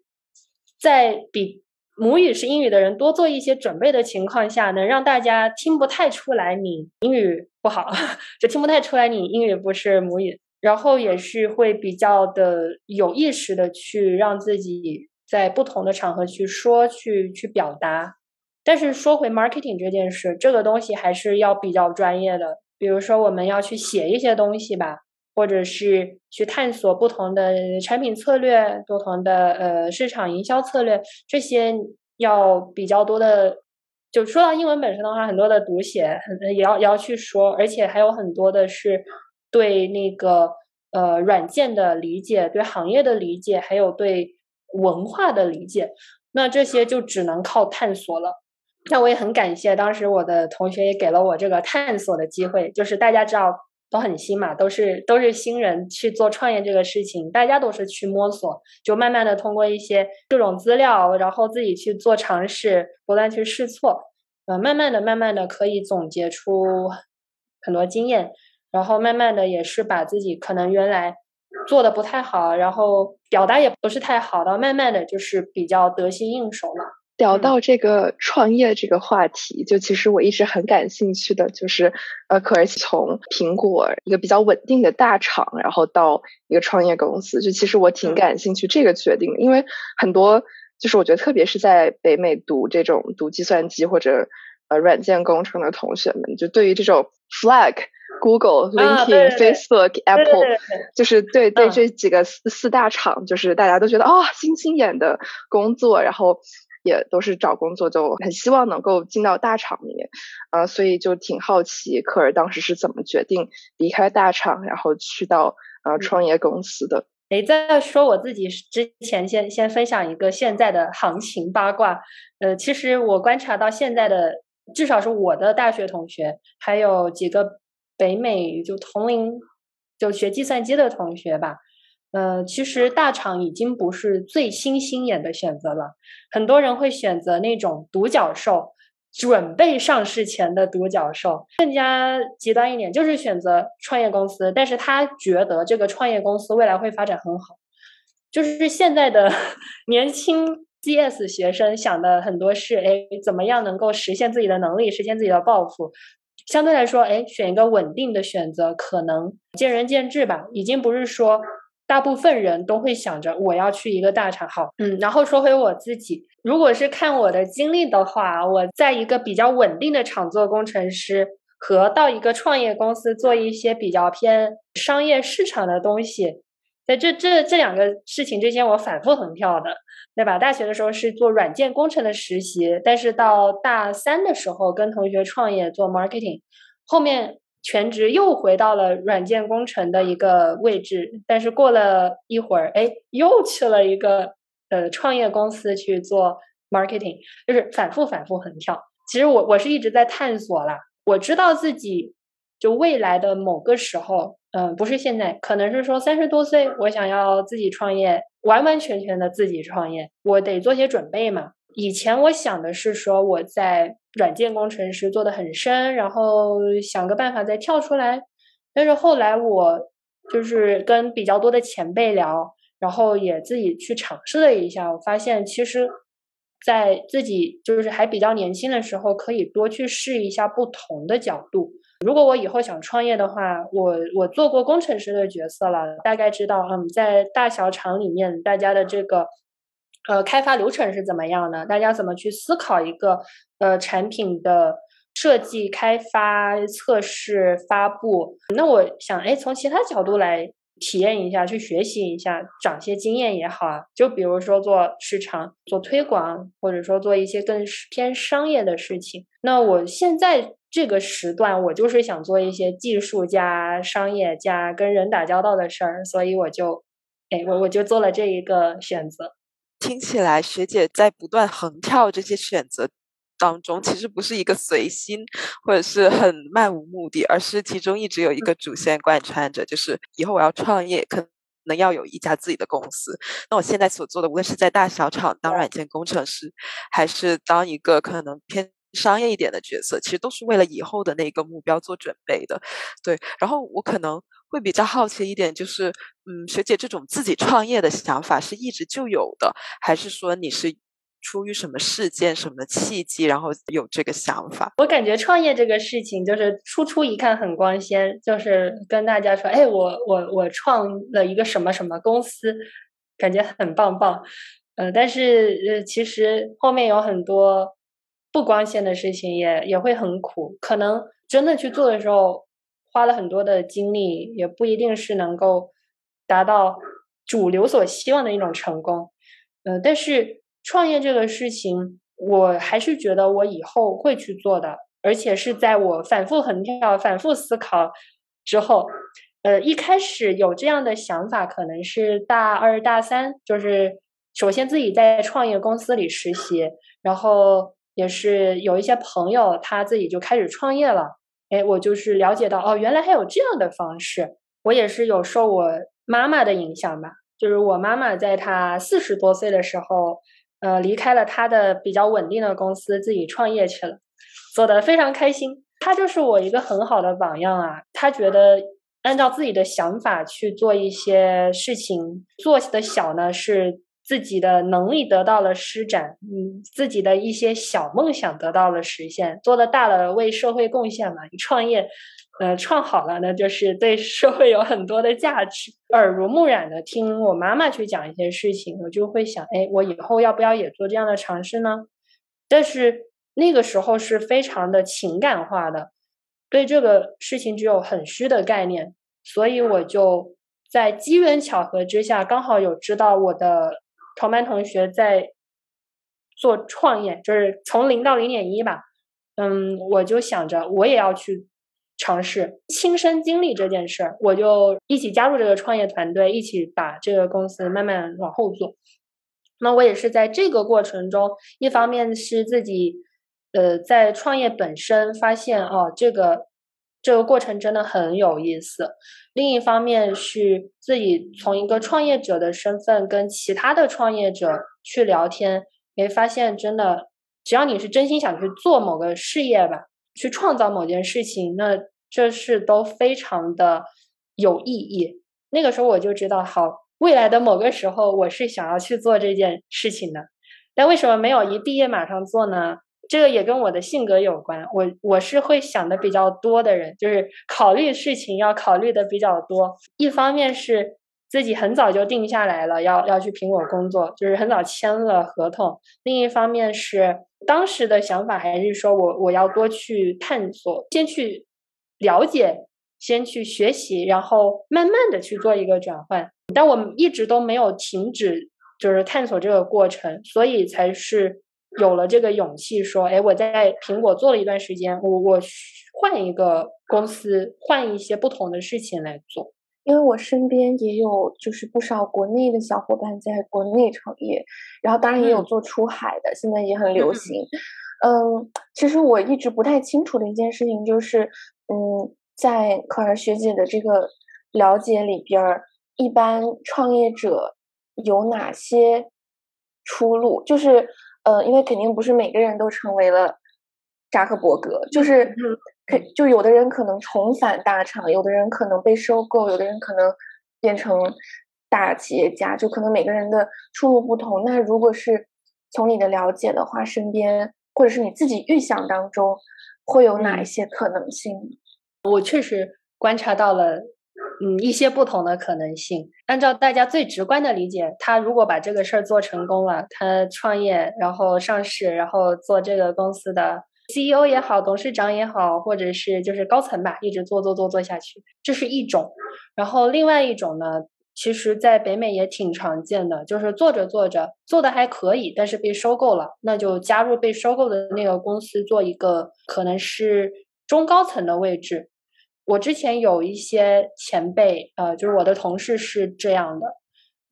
[SPEAKER 4] 在比。母语是英语的人多做一些准备的情况下，能让大家听不太出来你英语不好，就听不太出来你英语不是母语。然后也是会比较的有意识的去让自己在不同的场合去说、去去表达。但是说回 marketing 这件事，这个东西还是要比较专业的。比如说我们要去写一些东西吧。或者是去探索不同的产品策略、不同的呃市场营销策略，这些要比较多的。就说到英文本身的话，很多的读写很也要也要去说，而且还有很多的是对那个呃软件的理解、对行业的理解，还有对文化的理解。那这些就只能靠探索了。那我也很感谢当时我的同学也给了我这个探索的机会，就是大家知道。都很新嘛，都是都是新人去做创业这个事情，大家都是去摸索，就慢慢的通过一些各种资料，然后自己去做尝试，不断去试错，呃，慢慢的、慢慢的可以总结出很多经验，然后慢慢的也是把自己可能原来做的不太好，然后表达也不是太好的，慢慢的就是比较得心应手了。
[SPEAKER 2] 聊到这个创业这个话题，就其实我一直很感兴趣的，就是呃，可儿从苹果一个比较稳定的大厂，然后到一个创业公司，就其实我挺感兴趣这个决定的，因为很多就是我觉得，特别是在北美读这种读计算机或者呃软件工程的同学们，就对于这种 Flag、Google、LinkedIn、Facebook、Apple，就是对对这几个四四大厂，就是大家都觉得啊，星星眼的工作，然后。也都是找工作，就很希望能够进到大厂里面，呃，所以就挺好奇科尔当时是怎么决定离开大厂，然后去到呃创业公司的。
[SPEAKER 4] 哎，在说我自己之前，先先分享一个现在的行情八卦。呃，其实我观察到现在的，至少是我的大学同学，还有几个北美就同龄就学计算机的同学吧。呃，其实大厂已经不是最新兴眼的选择了，很多人会选择那种独角兽，准备上市前的独角兽。更加极端一点，就是选择创业公司，但是他觉得这个创业公司未来会发展很好。就是现在的 年轻 CS 学生想的很多是，哎，怎么样能够实现自己的能力，实现自己的抱负？相对来说，哎，选一个稳定的选择，可能见仁见智吧，已经不是说。大部分人都会想着我要去一个大厂，好，嗯，然后说回我自己，如果是看我的经历的话，我在一个比较稳定的厂做工程师，和到一个创业公司做一些比较偏商业市场的东西，在这这这两个事情之间，我反复横跳的，对吧？大学的时候是做软件工程的实习，但是到大三的时候跟同学创业做 marketing，后面。全职又回到了软件工程的一个位置，但是过了一会儿，哎，又去了一个呃创业公司去做 marketing，就是反复反复横跳。其实我我是一直在探索啦，我知道自己就未来的某个时候，嗯，不是现在，可能是说三十多岁，我想要自己创业，完完全全的自己创业，我得做些准备嘛。以前我想的是说我在软件工程师做的很深，然后想个办法再跳出来。但是后来我就是跟比较多的前辈聊，然后也自己去尝试了一下，我发现其实，在自己就是还比较年轻的时候，可以多去试一下不同的角度。如果我以后想创业的话，我我做过工程师的角色了，大概知道，嗯，在大小厂里面，大家的这个。呃，开发流程是怎么样的？大家怎么去思考一个呃产品的设计、开发、测试、发布？那我想，哎，从其他角度来体验一下，去学习一下，长些经验也好啊。就比如说做市场、做推广，或者说做一些更偏商业的事情。那我现在这个时段，我就是想做一些技术加商业加跟人打交道的事儿，所以我就，哎，我我就做了这一个选择。
[SPEAKER 3] 听起来，学姐在不断横跳这些选择当中，其实不是一个随心或者是很漫无目的，而是其中一直有一个主线贯穿着，就是以后我要创业，可能要有一家自己的公司。那我现在所做的，无论是在大小厂当软件工程师，还是当一个可能偏商业一点的角色，其实都是为了以后的那个目标做准备的。对，然后我可能。会比较好奇一点，就是，嗯，学姐这种自己创业的想法是一直就有的，还是说你是出于什么事件、什么契机，然后有这个想法？
[SPEAKER 4] 我感觉创业这个事情，就是初初一看很光鲜，就是跟大家说，哎，我我我创了一个什么什么公司，感觉很棒棒，呃，但是呃，其实后面有很多不光鲜的事情，也也会很苦，可能真的去做的时候。花了很多的精力，也不一定是能够达到主流所希望的一种成功。呃，但是创业这个事情，我还是觉得我以后会去做的，而且是在我反复横跳、反复思考之后。呃，一开始有这样的想法，可能是大二、大三，就是首先自己在创业公司里实习，然后也是有一些朋友他自己就开始创业了。哎，我就是了解到哦，原来还有这样的方式。我也是有受我妈妈的影响吧，就是我妈妈在她四十多岁的时候，呃，离开了她的比较稳定的公司，自己创业去了，做的非常开心。她就是我一个很好的榜样啊。她觉得按照自己的想法去做一些事情，做的小呢是。自己的能力得到了施展，嗯，自己的一些小梦想得到了实现，做的大了为社会贡献嘛。你创业，呃，创好了，那就是对社会有很多的价值。耳濡目染的听我妈妈去讲一些事情，我就会想，哎，我以后要不要也做这样的尝试呢？但是那个时候是非常的情感化的，对这个事情只有很虚的概念，所以我就在机缘巧合之下，刚好有知道我的。同班同学在做创业，就是从零到零点一吧。嗯，我就想着我也要去尝试亲身经历这件事儿，我就一起加入这个创业团队，一起把这个公司慢慢往后做。那我也是在这个过程中，一方面是自己呃在创业本身发现哦，这个这个过程真的很有意思。另一方面是自己从一个创业者的身份跟其他的创业者去聊天，会发现真的，只要你是真心想去做某个事业吧，去创造某件事情，那这是都非常的有意义。那个时候我就知道，好，未来的某个时候我是想要去做这件事情的。但为什么没有一毕业马上做呢？这个也跟我的性格有关，我我是会想的比较多的人，就是考虑事情要考虑的比较多。一方面是自己很早就定下来了要要去苹果工作，就是很早签了合同；另一方面是当时的想法还是说我我要多去探索，先去了解，先去学习，然后慢慢的去做一个转换。但我一直都没有停止，就是探索这个过程，所以才是。有了这个勇气，说，哎，我在苹果做了一段时间，我我换一个公司，换一些不同的事情来做。
[SPEAKER 1] 因为我身边也有就是不少国内的小伙伴在国内创业，然后当然也有做出海的，现在也很流行。嗯，其实我一直不太清楚的一件事情就是，嗯，在可儿学姐的这个了解里边儿，一般创业者有哪些出路？就是呃，因为肯定不是每个人都成为了扎克伯格，就是可就有的人可能重返大厂，有的人可能被收购，有的人可能变成大企业家，就可能每个人的出路不同。那如果是从你的了解的话，身边或者是你自己预想当中，会有哪一些可能性？
[SPEAKER 4] 我确实观察到了，嗯，一些不同的可能性。按照大家最直观的理解，他如果把这个事儿做成功了，他创业，然后上市，然后做这个公司的 CEO 也好，董事长也好，或者是就是高层吧，一直做做做做下去，这是一种。然后另外一种呢？其实，在北美也挺常见的，就是做着做着做的还可以，但是被收购了，那就加入被收购的那个公司做一个可能是中高层的位置。我之前有一些前辈，呃，就是我的同事是这样的，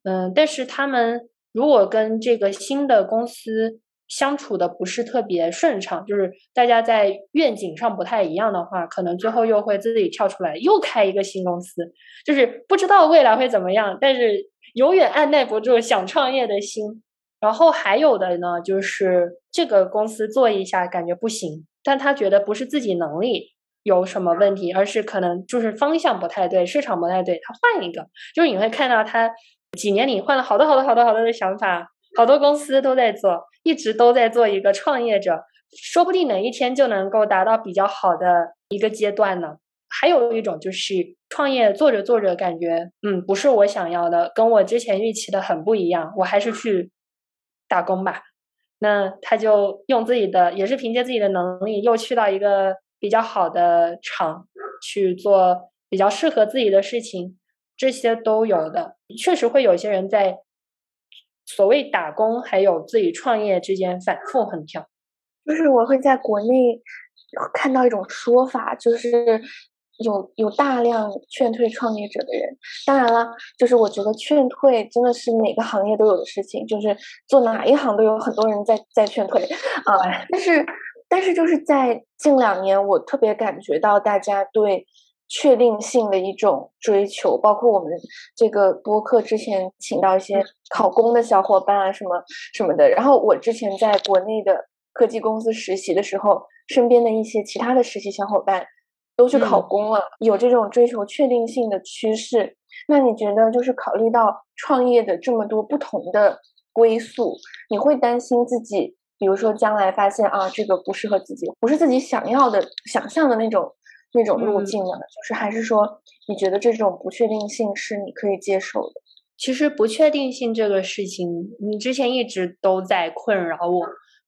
[SPEAKER 4] 嗯，但是他们如果跟这个新的公司。相处的不是特别顺畅，就是大家在愿景上不太一样的话，可能最后又会自己跳出来又开一个新公司，就是不知道未来会怎么样，但是永远按耐不住想创业的心。然后还有的呢，就是这个公司做一下感觉不行，但他觉得不是自己能力有什么问题，而是可能就是方向不太对，市场不太对，他换一个。就是你会看到他几年里换了好多好多好多好多的想法。好多公司都在做，一直都在做一个创业者，说不定哪一天就能够达到比较好的一个阶段呢。还有一种就是创业做着做着感觉，嗯，不是我想要的，跟我之前预期的很不一样，我还是去打工吧。那他就用自己的，也是凭借自己的能力，又去到一个比较好的厂去做比较适合自己的事情，这些都有的。确实会有些人在。所谓打工还有自己创业之间反复横跳，
[SPEAKER 1] 就是我会在国内看到一种说法，就是有有大量劝退创业者的人。当然了，就是我觉得劝退真的是每个行业都有的事情，就是做哪一行都有很多人在在劝退啊。但是但是就是在近两年，我特别感觉到大家对。确定性的一种追求，包括我们这个播客之前请到一些考公的小伙伴啊，什么什么的。然后我之前在国内的科技公司实习的时候，身边的一些其他的实习小伙伴都去考公了，有这种追求确定性的趋势。那你觉得，就是考虑到创业的这么多不同的归宿，你会担心自己，比如说将来发现啊，这个不适合自己，不是自己想要的、想象的那种。那种路径呢？就是还是说，你觉得这种不确定性是你可以接受的？
[SPEAKER 4] 其实不确定性这个事情，你之前一直都在困扰我，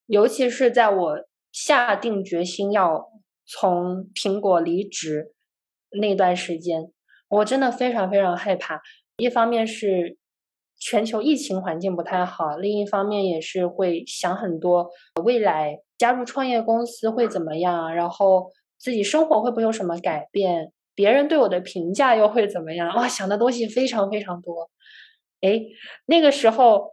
[SPEAKER 4] 尤其是在我下定决心要从苹果离职那段时间，我真的非常非常害怕。一方面是全球疫情环境不太好，另一方面也是会想很多未来加入创业公司会怎么样，然后。自己生活会不会有什么改变？别人对我的评价又会怎么样？哇，想的东西非常非常多。哎，那个时候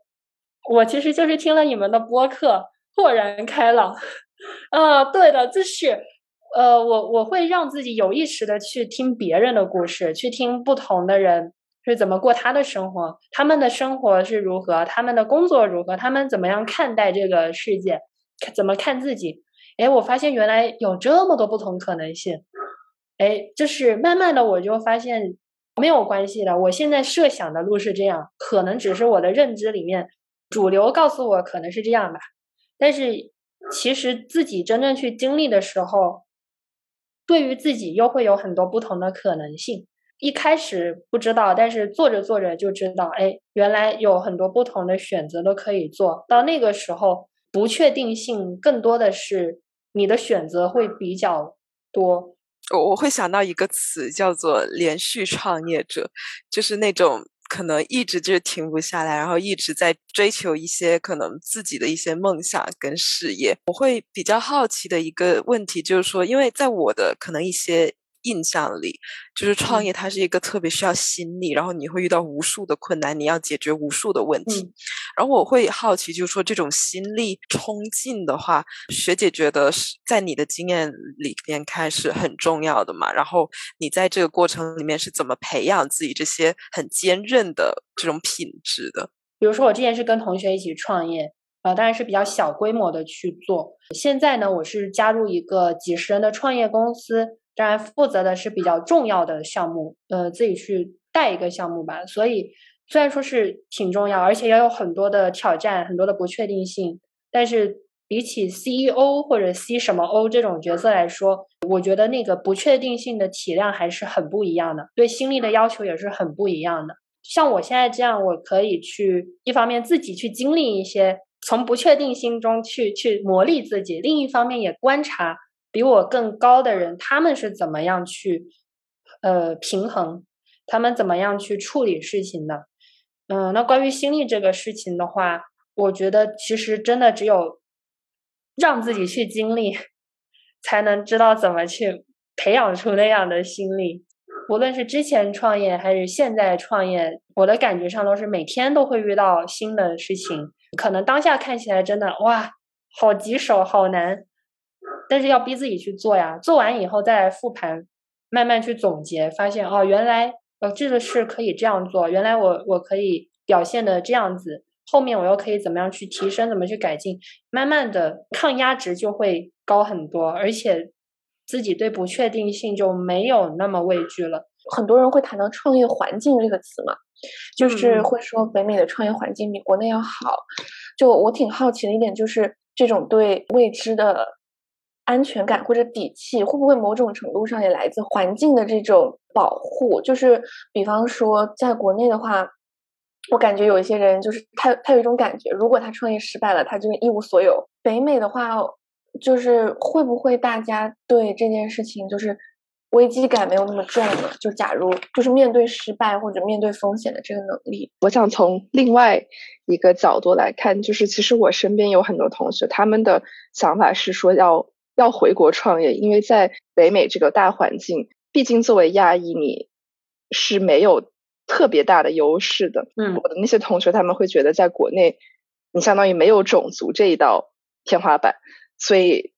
[SPEAKER 4] 我其实就是听了你们的播客，豁然开朗。啊，对的，就是呃，我我会让自己有意识的去听别人的故事，去听不同的人是怎么过他的生活，他们的生活是如何，他们的工作如何，他们怎么样看待这个世界，怎么看自己。哎，我发现原来有这么多不同可能性。哎，就是慢慢的我就发现没有关系的。我现在设想的路是这样，可能只是我的认知里面主流告诉我可能是这样吧。但是其实自己真正去经历的时候，对于自己又会有很多不同的可能性。一开始不知道，但是做着做着就知道，哎，原来有很多不同的选择都可以做到。那个时候不确定性更多的是。你的选择会比较多，
[SPEAKER 3] 我我会想到一个词叫做连续创业者，就是那种可能一直就停不下来，然后一直在追求一些可能自己的一些梦想跟事业。我会比较好奇的一个问题就是说，因为在我的可能一些印象里，就是创业它是一个特别需要心力，然后你会遇到无数的困难，你要解决无数的问题。然后我会好奇，就是说这种心力冲劲的话，学姐觉得是在你的经验里边看是很重要的嘛？然后你在这个过程里面是怎么培养自己这些很坚韧的这种品质的？
[SPEAKER 4] 比如说我之前是跟同学一起创业。啊，当然是比较小规模的去做。现在呢，我是加入一个几十人的创业公司，当然负责的是比较重要的项目，呃，自己去带一个项目吧。所以虽然说是挺重要，而且也有很多的挑战，很多的不确定性，但是比起 CEO 或者 C 什么 O 这种角色来说，我觉得那个不确定性的体量还是很不一样的，对心力的要求也是很不一样的。像我现在这样，我可以去一方面自己去经历一些。从不确定性中去去磨砺自己，另一方面也观察比我更高的人，他们是怎么样去呃平衡，他们怎么样去处理事情的。嗯，那关于心力这个事情的话，我觉得其实真的只有让自己去经历，才能知道怎么去培养出那样的心力。无论是之前创业还是现在创业，我的感觉上都是每天都会遇到新的事情。可能当下看起来真的哇，好棘手，好难，但是要逼自己去做呀。做完以后再来复盘，慢慢去总结，发现哦，原来呃这个事可以这样做，原来我我可以表现的这样子，后面我又可以怎么样去提升，怎么去改进，慢慢的抗压值就会高很多，而且自己对不确定性就没有那么畏惧了。
[SPEAKER 1] 很多人会谈到创业环境这个词嘛。就是会说北美的创业环境比国内要好，就我挺好奇的一点就是这种对未知的安全感或者底气，会不会某种程度上也来自环境的这种保护？就是比方说在国内的话，我感觉有一些人就是他他有一种感觉，如果他创业失败了，他就一无所有。北美的话，就是会不会大家对这件事情就是？危机感没有那么重了。就假如就是面对失败或者面对风险的这个能力，
[SPEAKER 2] 我想从另外一个角度来看，就是其实我身边有很多同学，他们的想法是说要要回国创业，因为在北美这个大环境，毕竟作为亚裔，你是没有特别大的优势的。
[SPEAKER 4] 嗯，
[SPEAKER 2] 我的那些同学他们会觉得，在国内你相当于没有种族这一道天花板，所以。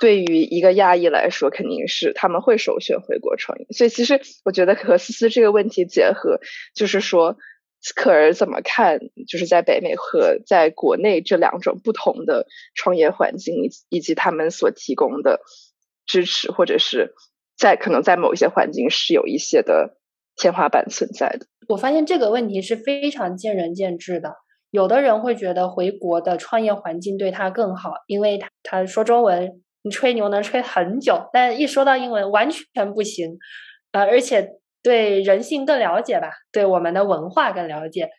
[SPEAKER 2] 对于一个亚裔来说，肯定是他们会首选回国创业。所以，其实我觉得和思思这个问题结合，就是说，可儿怎么看，就是在北美和在国内这两种不同的创业环境，以以及他们所提供的支持，或者是在可能在某一些环境是有一些的天花板存在的。
[SPEAKER 4] 我发现这个问题是非常见仁见智的。有的人会觉得回国的创业环境对他更好，因为他他说中文。你吹牛能吹很久，但一说到英文完全不行，呃，而且对人性更了解吧，对我们的文化更了解。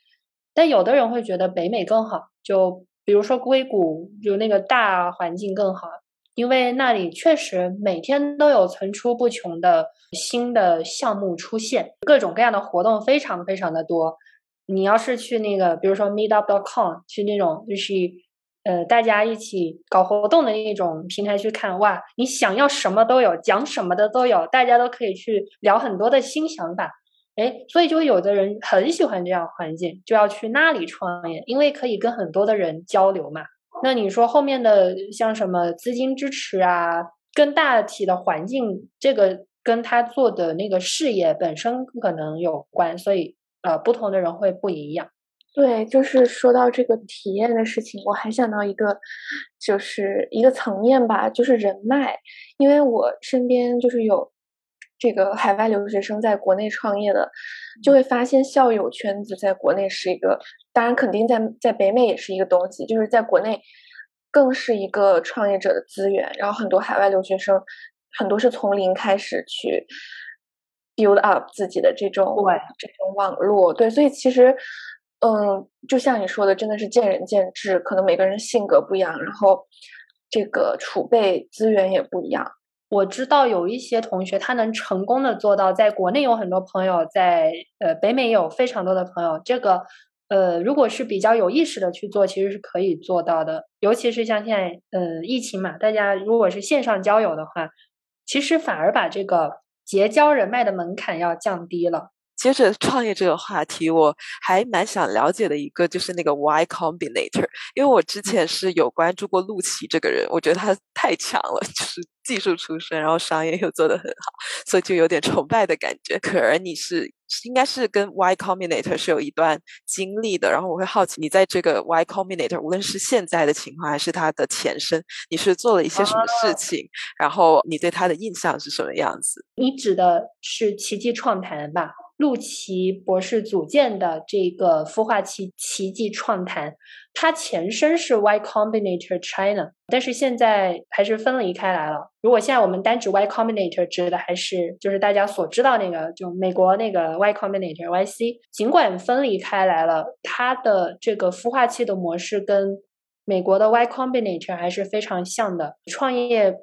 [SPEAKER 4] 但有的人会觉得北美更好，就比如说硅谷，就那个大环境更好，因为那里确实每天都有层出不穷的新的项目出现，各种各样的活动非常非常的多。你要是去那个，比如说 Meetup.com，去那种就是。呃，大家一起搞活动的那种平台去看，哇，你想要什么都有，讲什么的都有，大家都可以去聊很多的新想法，哎，所以就有的人很喜欢这样环境，就要去那里创业，因为可以跟很多的人交流嘛。那你说后面的像什么资金支持啊，跟大体的环境，这个跟他做的那个事业本身可能有关，所以呃，不同的人会不一样。
[SPEAKER 1] 对，就是说到这个体验的事情，我还想到一个，就是一个层面吧，就是人脉。因为我身边就是有这个海外留学生在国内创业的，就会发现校友圈子在国内是一个，当然肯定在在北美也是一个东西，就是在国内更是一个创业者的资源。然后很多海外留学生，很多是从零开始去 build up 自己的这种这种网络。对，所以其实。嗯，就像你说的，真的是见仁见智，可能每个人性格不一样，然后这个储备资源也不一样。
[SPEAKER 4] 我知道有一些同学，他能成功的做到，在国内有很多朋友，在呃北美有非常多的朋友。这个呃，如果是比较有意识的去做，其实是可以做到的。尤其是像现在呃疫情嘛，大家如果是线上交友的话，其实反而把这个结交人脉的门槛要降低了。
[SPEAKER 3] 接着创业这个话题，我还蛮想了解的一个就是那个 Y Combinator，因为我之前是有关注过陆琪这个人，我觉得他太强了，就是技术出身，然后商业又做得很好，所以就有点崇拜的感觉。可儿，你是应该是跟 Y Combinator 是有一段经历的，然后我会好奇，你在这个 Y Combinator，无论是现在的情况还是它的前身，你是做了一些什么事情？然后你对他的印象是什么样子？
[SPEAKER 4] 你指的是奇迹创谈吧？陆琪博士组建的这个孵化器奇迹创谈，它前身是 Y Combinator China，但是现在还是分离开来了。如果现在我们单指 Y Combinator，指的还是就是大家所知道那个，就美国那个 Y Combinator YC。尽管分离开来了，它的这个孵化器的模式跟美国的 Y Combinator 还是非常像的。创业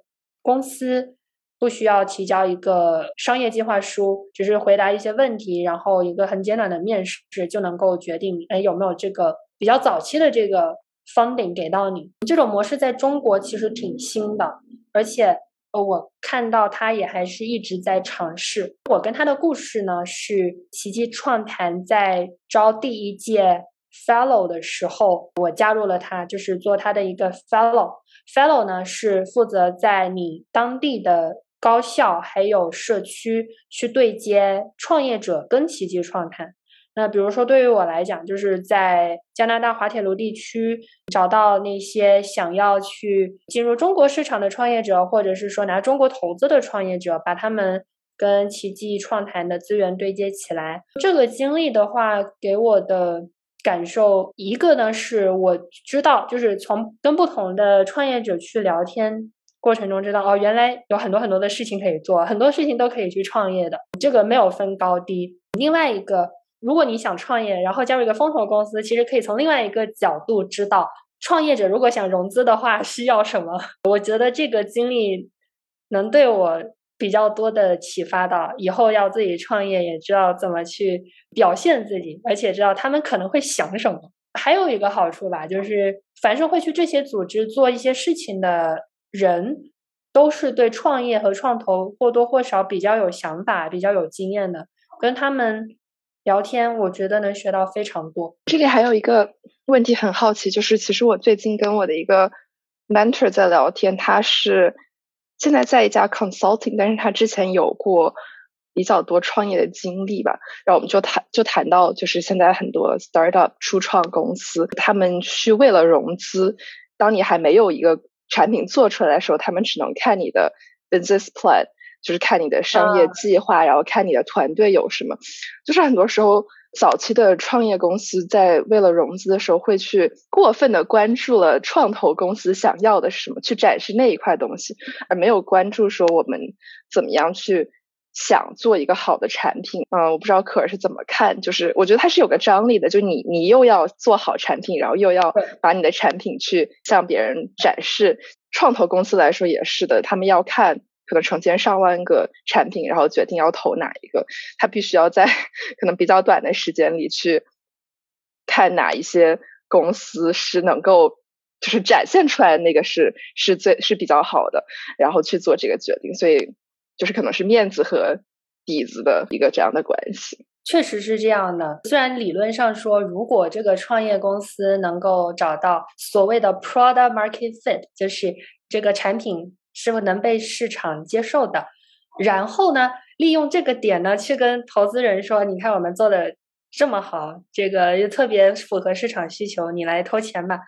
[SPEAKER 4] 公司。不需要提交一个商业计划书，只是回答一些问题，然后一个很简短的面试就能够决定，哎，有没有这个比较早期的这个 funding 给到你。这种模式在中国其实挺新的，而且呃，我看到他也还是一直在尝试。我跟他的故事呢，是奇迹创谈在招第一届 fellow 的时候，我加入了他，就是做他的一个 fellow。fellow 呢是负责在你当地的。高校还有社区去对接创业者跟奇迹创谈。那比如说，对于我来讲，就是在加拿大滑铁卢地区找到那些想要去进入中国市场的创业者，或者是说拿中国投资的创业者，把他们跟奇迹创谈的资源对接起来。这个经历的话，给我的感受，一个呢是我知道，就是从跟不同的创业者去聊天。过程中知道哦，原来有很多很多的事情可以做，很多事情都可以去创业的，这个没有分高低。另外一个，如果你想创业，然后加入一个风投公司，其实可以从另外一个角度知道，创业者如果想融资的话需要什么。我觉得这个经历能对我比较多的启发到，以后要自己创业也知道怎么去表现自己，而且知道他们可能会想什么。还有一个好处吧，就是凡是会去这些组织做一些事情的。人都是对创业和创投或多或少比较有想法、比较有经验的。跟他们聊天，我觉得能学到非常多。
[SPEAKER 2] 这里还有一个问题很好奇，就是其实我最近跟我的一个 mentor 在聊天，他是现在在一家 consulting，但是他之前有过比较多创业的经历吧。然后我们就谈就谈到，就是现在很多 startup 初创公司，他们去为了融资，当你还没有一个产品做出来的时候，他们只能看你的 business plan，就是看你的商业计划，然后看你的团队有什么。就是很多时候，早期的创业公司在为了融资的时候，会去过分的关注了创投公司想要的是什么，去展示那一块东西，而没有关注说我们怎么样去。想做一个好的产品，嗯，我不知道可儿是怎么看，就是我觉得它是有个张力的，就你你又要做好产品，然后又要把你的产品去向别人展示。创投公司来说也是的，他们要看可能成千上万个产品，然后决定要投哪一个，他必须要在 可能比较短的时间里去看哪一些公司是能够就是展现出来那个是是最是比较好的，然后去做这个决定，所以。就是可能是面子和底子的一个这样的关系，
[SPEAKER 4] 确实是这样的。虽然理论上说，如果这个创业公司能够找到所谓的 product market fit，就是这个产品是否能被市场接受的，然后呢，利用这个点呢，去跟投资人说：“你看我们做的这么好，这个又特别符合市场需求，你来投钱吧。”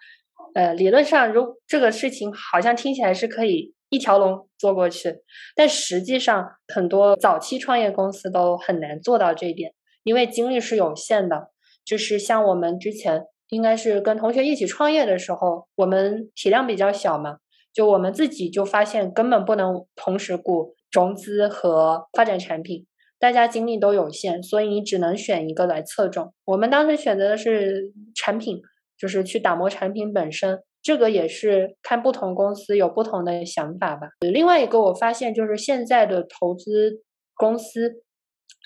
[SPEAKER 4] 呃，理论上，如这个事情好像听起来是可以。一条龙做过去，但实际上很多早期创业公司都很难做到这一点，因为精力是有限的。就是像我们之前应该是跟同学一起创业的时候，我们体量比较小嘛，就我们自己就发现根本不能同时顾融资和发展产品，大家精力都有限，所以你只能选一个来侧重。我们当时选择的是产品，就是去打磨产品本身。这个也是看不同公司有不同的想法吧。另外一个我发现就是现在的投资公司，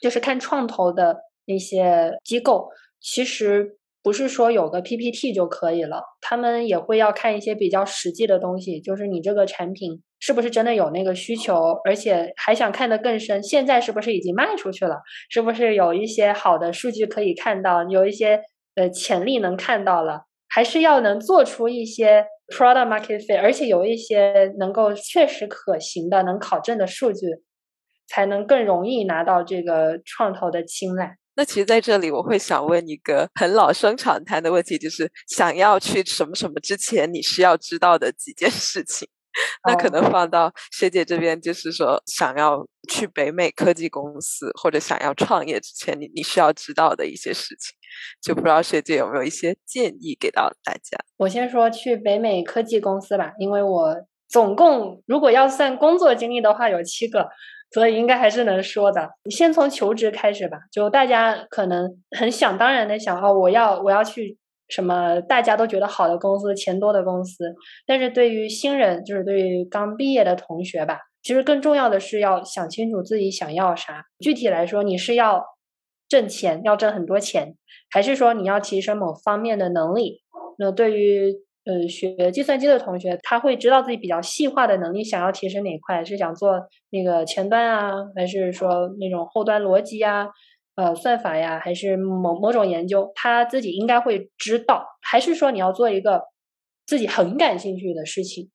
[SPEAKER 4] 就是看创投的那些机构，其实不是说有个 PPT 就可以了，他们也会要看一些比较实际的东西，就是你这个产品是不是真的有那个需求，而且还想看得更深，现在是不是已经卖出去了？是不是有一些好的数据可以看到，有一些呃潜力能看到了？还是要能做出一些 product market fit，而且有一些能够确实可行的、能考证的数据，才能更容易拿到这个创投的青睐。
[SPEAKER 3] 那其实在这里，我会想问一个很老生常谈的问题，就是想要去什么什么之前，你需要知道的几件事情。那可能放到学姐这边，就是说想要去北美科技公司或者想要创业之前，你你需要知道的一些事情，就不知道学姐有没有一些建议给到大家。
[SPEAKER 4] 我先说去北美科技公司吧，因为我总共如果要算工作经历的话有七个，所以应该还是能说的。先从求职开始吧，就大家可能很想当然的想哦，我要我要去。什么大家都觉得好的公司，钱多的公司，但是对于新人，就是对于刚毕业的同学吧，其实更重要的是要想清楚自己想要啥。具体来说，你是要挣钱，要挣很多钱，还是说你要提升某方面的能力？那对于呃学计算机的同学，他会知道自己比较细化的能力想要提升哪块，是想做那个前端啊，还是说那种后端逻辑啊？呃，算法呀，还是某某种研究，他自己应该会知道。还是说你要做一个自己很感兴趣的事情，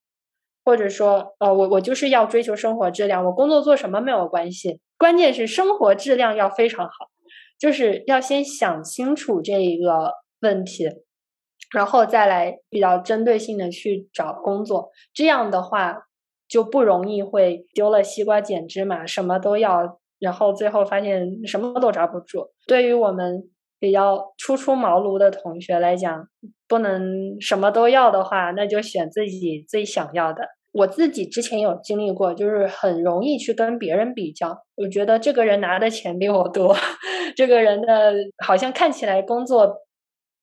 [SPEAKER 4] 或者说，呃，我我就是要追求生活质量，我工作做什么没有关系，关键是生活质量要非常好，就是要先想清楚这一个问题，然后再来比较针对性的去找工作。这样的话就不容易会丢了西瓜捡芝麻，什么都要。然后最后发现什么都抓不住。对于我们比较初出茅庐的同学来讲，不能什么都要的话，那就选自己最想要的。我自己之前有经历过，就是很容易去跟别人比较。我觉得这个人拿的钱比我多，这个人的好像看起来工作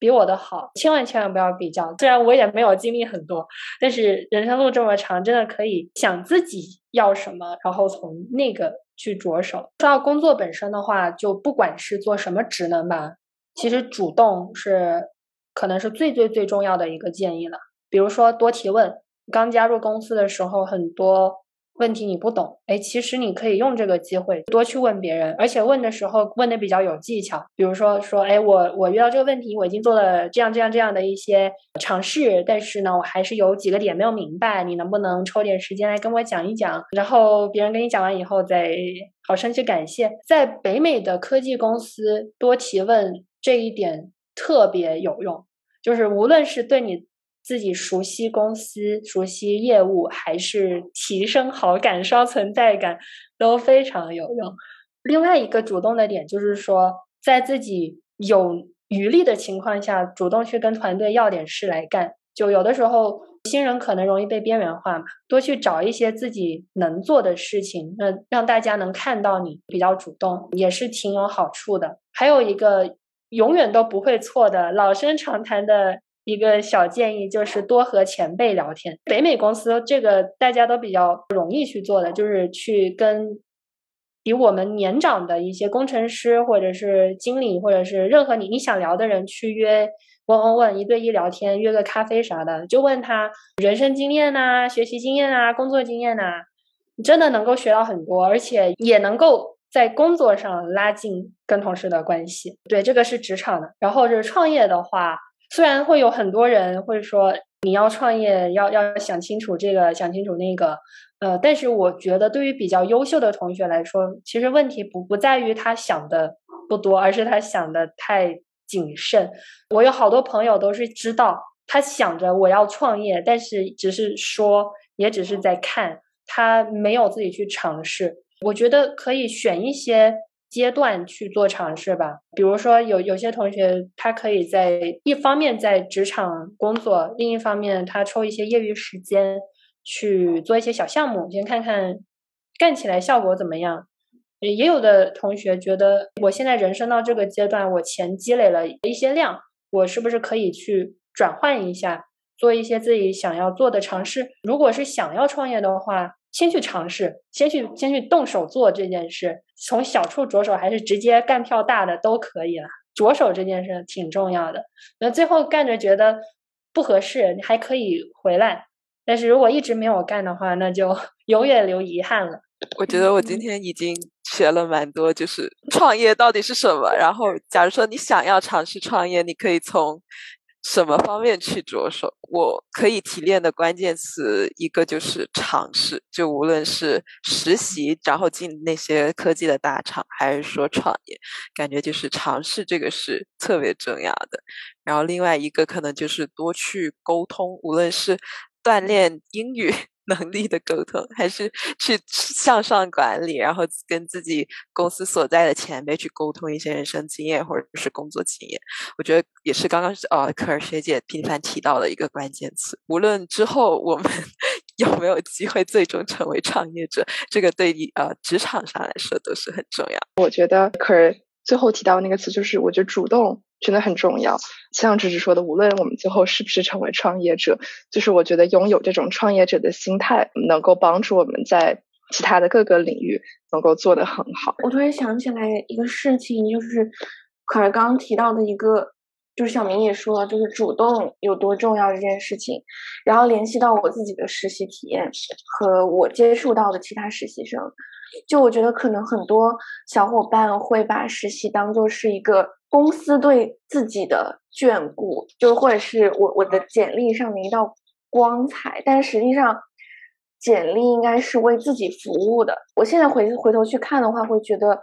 [SPEAKER 4] 比我的好，千万千万不要比较。虽然我也没有经历很多，但是人生路这么长，真的可以想自己要什么，然后从那个。去着手。说到工作本身的话，就不管是做什么职能吧，其实主动是可能是最最最重要的一个建议了。比如说多提问，刚加入公司的时候很多。问题你不懂，哎，其实你可以用这个机会多去问别人，而且问的时候问的比较有技巧。比如说说，哎，我我遇到这个问题，我已经做了这样这样这样的一些尝试，但是呢，我还是有几个点没有明白，你能不能抽点时间来跟我讲一讲？然后别人跟你讲完以后，再好生去感谢。在北美的科技公司多提问这一点特别有用，就是无论是对你。自己熟悉公司、熟悉业务，还是提升好感、刷存在感，都非常有用。另外一个主动的点就是说，在自己有余力的情况下，主动去跟团队要点事来干。就有的时候新人可能容易被边缘化嘛，多去找一些自己能做的事情，那让大家能看到你比较主动，也是挺有好处的。还有一个永远都不会错的老生常谈的。一个小建议就是多和前辈聊天。北美公司这个大家都比较容易去做的，就是去跟比我们年长的一些工程师，或者是经理，或者是任何你你想聊的人去约问问问一对一聊天，约个咖啡啥的，就问他人生经验呐、学习经验啊、工作经验呐，真的能够学到很多，而且也能够在工作上拉近跟同事的关系。对，这个是职场的。然后就是创业的话。虽然会有很多人会说你要创业要要想清楚这个想清楚那个，呃，但是我觉得对于比较优秀的同学来说，其实问题不不在于他想的不多，而是他想的太谨慎。我有好多朋友都是知道他想着我要创业，但是只是说，也只是在看，他没有自己去尝试。我觉得可以选一些。阶段去做尝试吧，比如说有有些同学，他可以在一方面在职场工作，另一方面他抽一些业余时间去做一些小项目，先看看干起来效果怎么样。也有的同学觉得，我现在人生到这个阶段，我钱积累了一些量，我是不是可以去转换一下，做一些自己想要做的尝试？如果是想要创业的话。先去尝试，先去先去动手做这件事，从小处着手，还是直接干票大的都可以了。着手这件事挺重要的。那最后干着觉得不合适，你还可以回来，但是如果一直没有干的话，那就 永远留遗憾了。
[SPEAKER 3] 我觉得我今天已经学了蛮多，就是创业到底是什么。然后，假如说你想要尝试创业，你可以从。什么方面去着手？我可以提炼的关键词一个就是尝试，就无论是实习，然后进那些科技的大厂，还是说创业，感觉就是尝试这个是特别重要的。然后另外一个可能就是多去沟通，无论是锻炼英语。能力的沟通，还是去向上管理，然后跟自己公司所在的前辈去沟通一些人生经验或者是工作经验，我觉得也是刚刚呃可儿学姐频繁提到的一个关键词。无论之后我们 有没有机会最终成为创业者，这个对你呃职场上来说都是很重要。
[SPEAKER 2] 我觉得可儿最后提到那个词，就是我觉得主动。真的很重要，像芝芝说的，无论我们最后是不是成为创业者，就是我觉得拥有这种创业者的心态，能够帮助我们在其他的各个领域能够做得很好。
[SPEAKER 1] 我突然想起来一个事情，就是可儿刚刚提到的一个，就是小明也说了，就是主动有多重要这件事情，然后联系到我自己的实习体验和我接触到的其他实习生，就我觉得可能很多小伙伴会把实习当做是一个。公司对自己的眷顾，就或者是我我的简历上的一道光彩，但实际上，简历应该是为自己服务的。我现在回回头去看的话，会觉得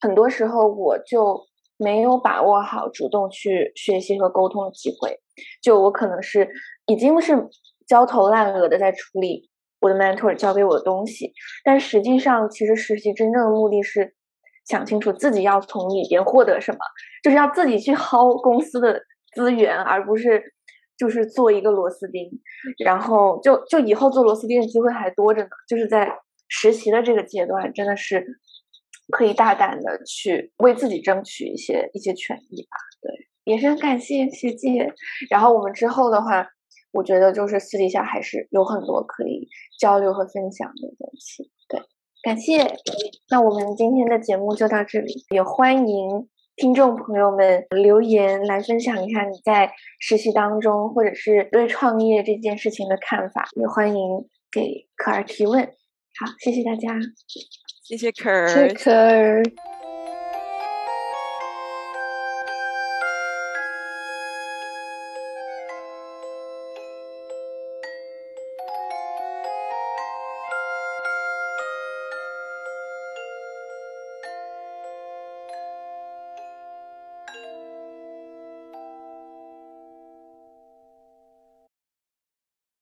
[SPEAKER 1] 很多时候我就没有把握好主动去学习和沟通的机会，就我可能是已经是焦头烂额的在处理我的 mentor 教给我的东西，但实际上，其实实习真正的目的是。想清楚自己要从里边获得什么，就是要自己去薅公司的资源，而不是就是做一个螺丝钉。然后就就以后做螺丝钉的机会还多着呢。就是在实习的这个阶段，真的是可以大胆的去为自己争取一些一些权益吧。对，也是很感谢学姐。然后我们之后的话，我觉得就是私底下还是有很多可以交流和分享的东西。对。感谢，那我们今天的节目就到这里。也欢迎听众朋友们留言来分享一下你在实习当中或者是对创业这件事情的看法。也欢迎给可儿提问。好，谢谢大家，
[SPEAKER 3] 谢谢可儿，
[SPEAKER 2] 谢谢可儿。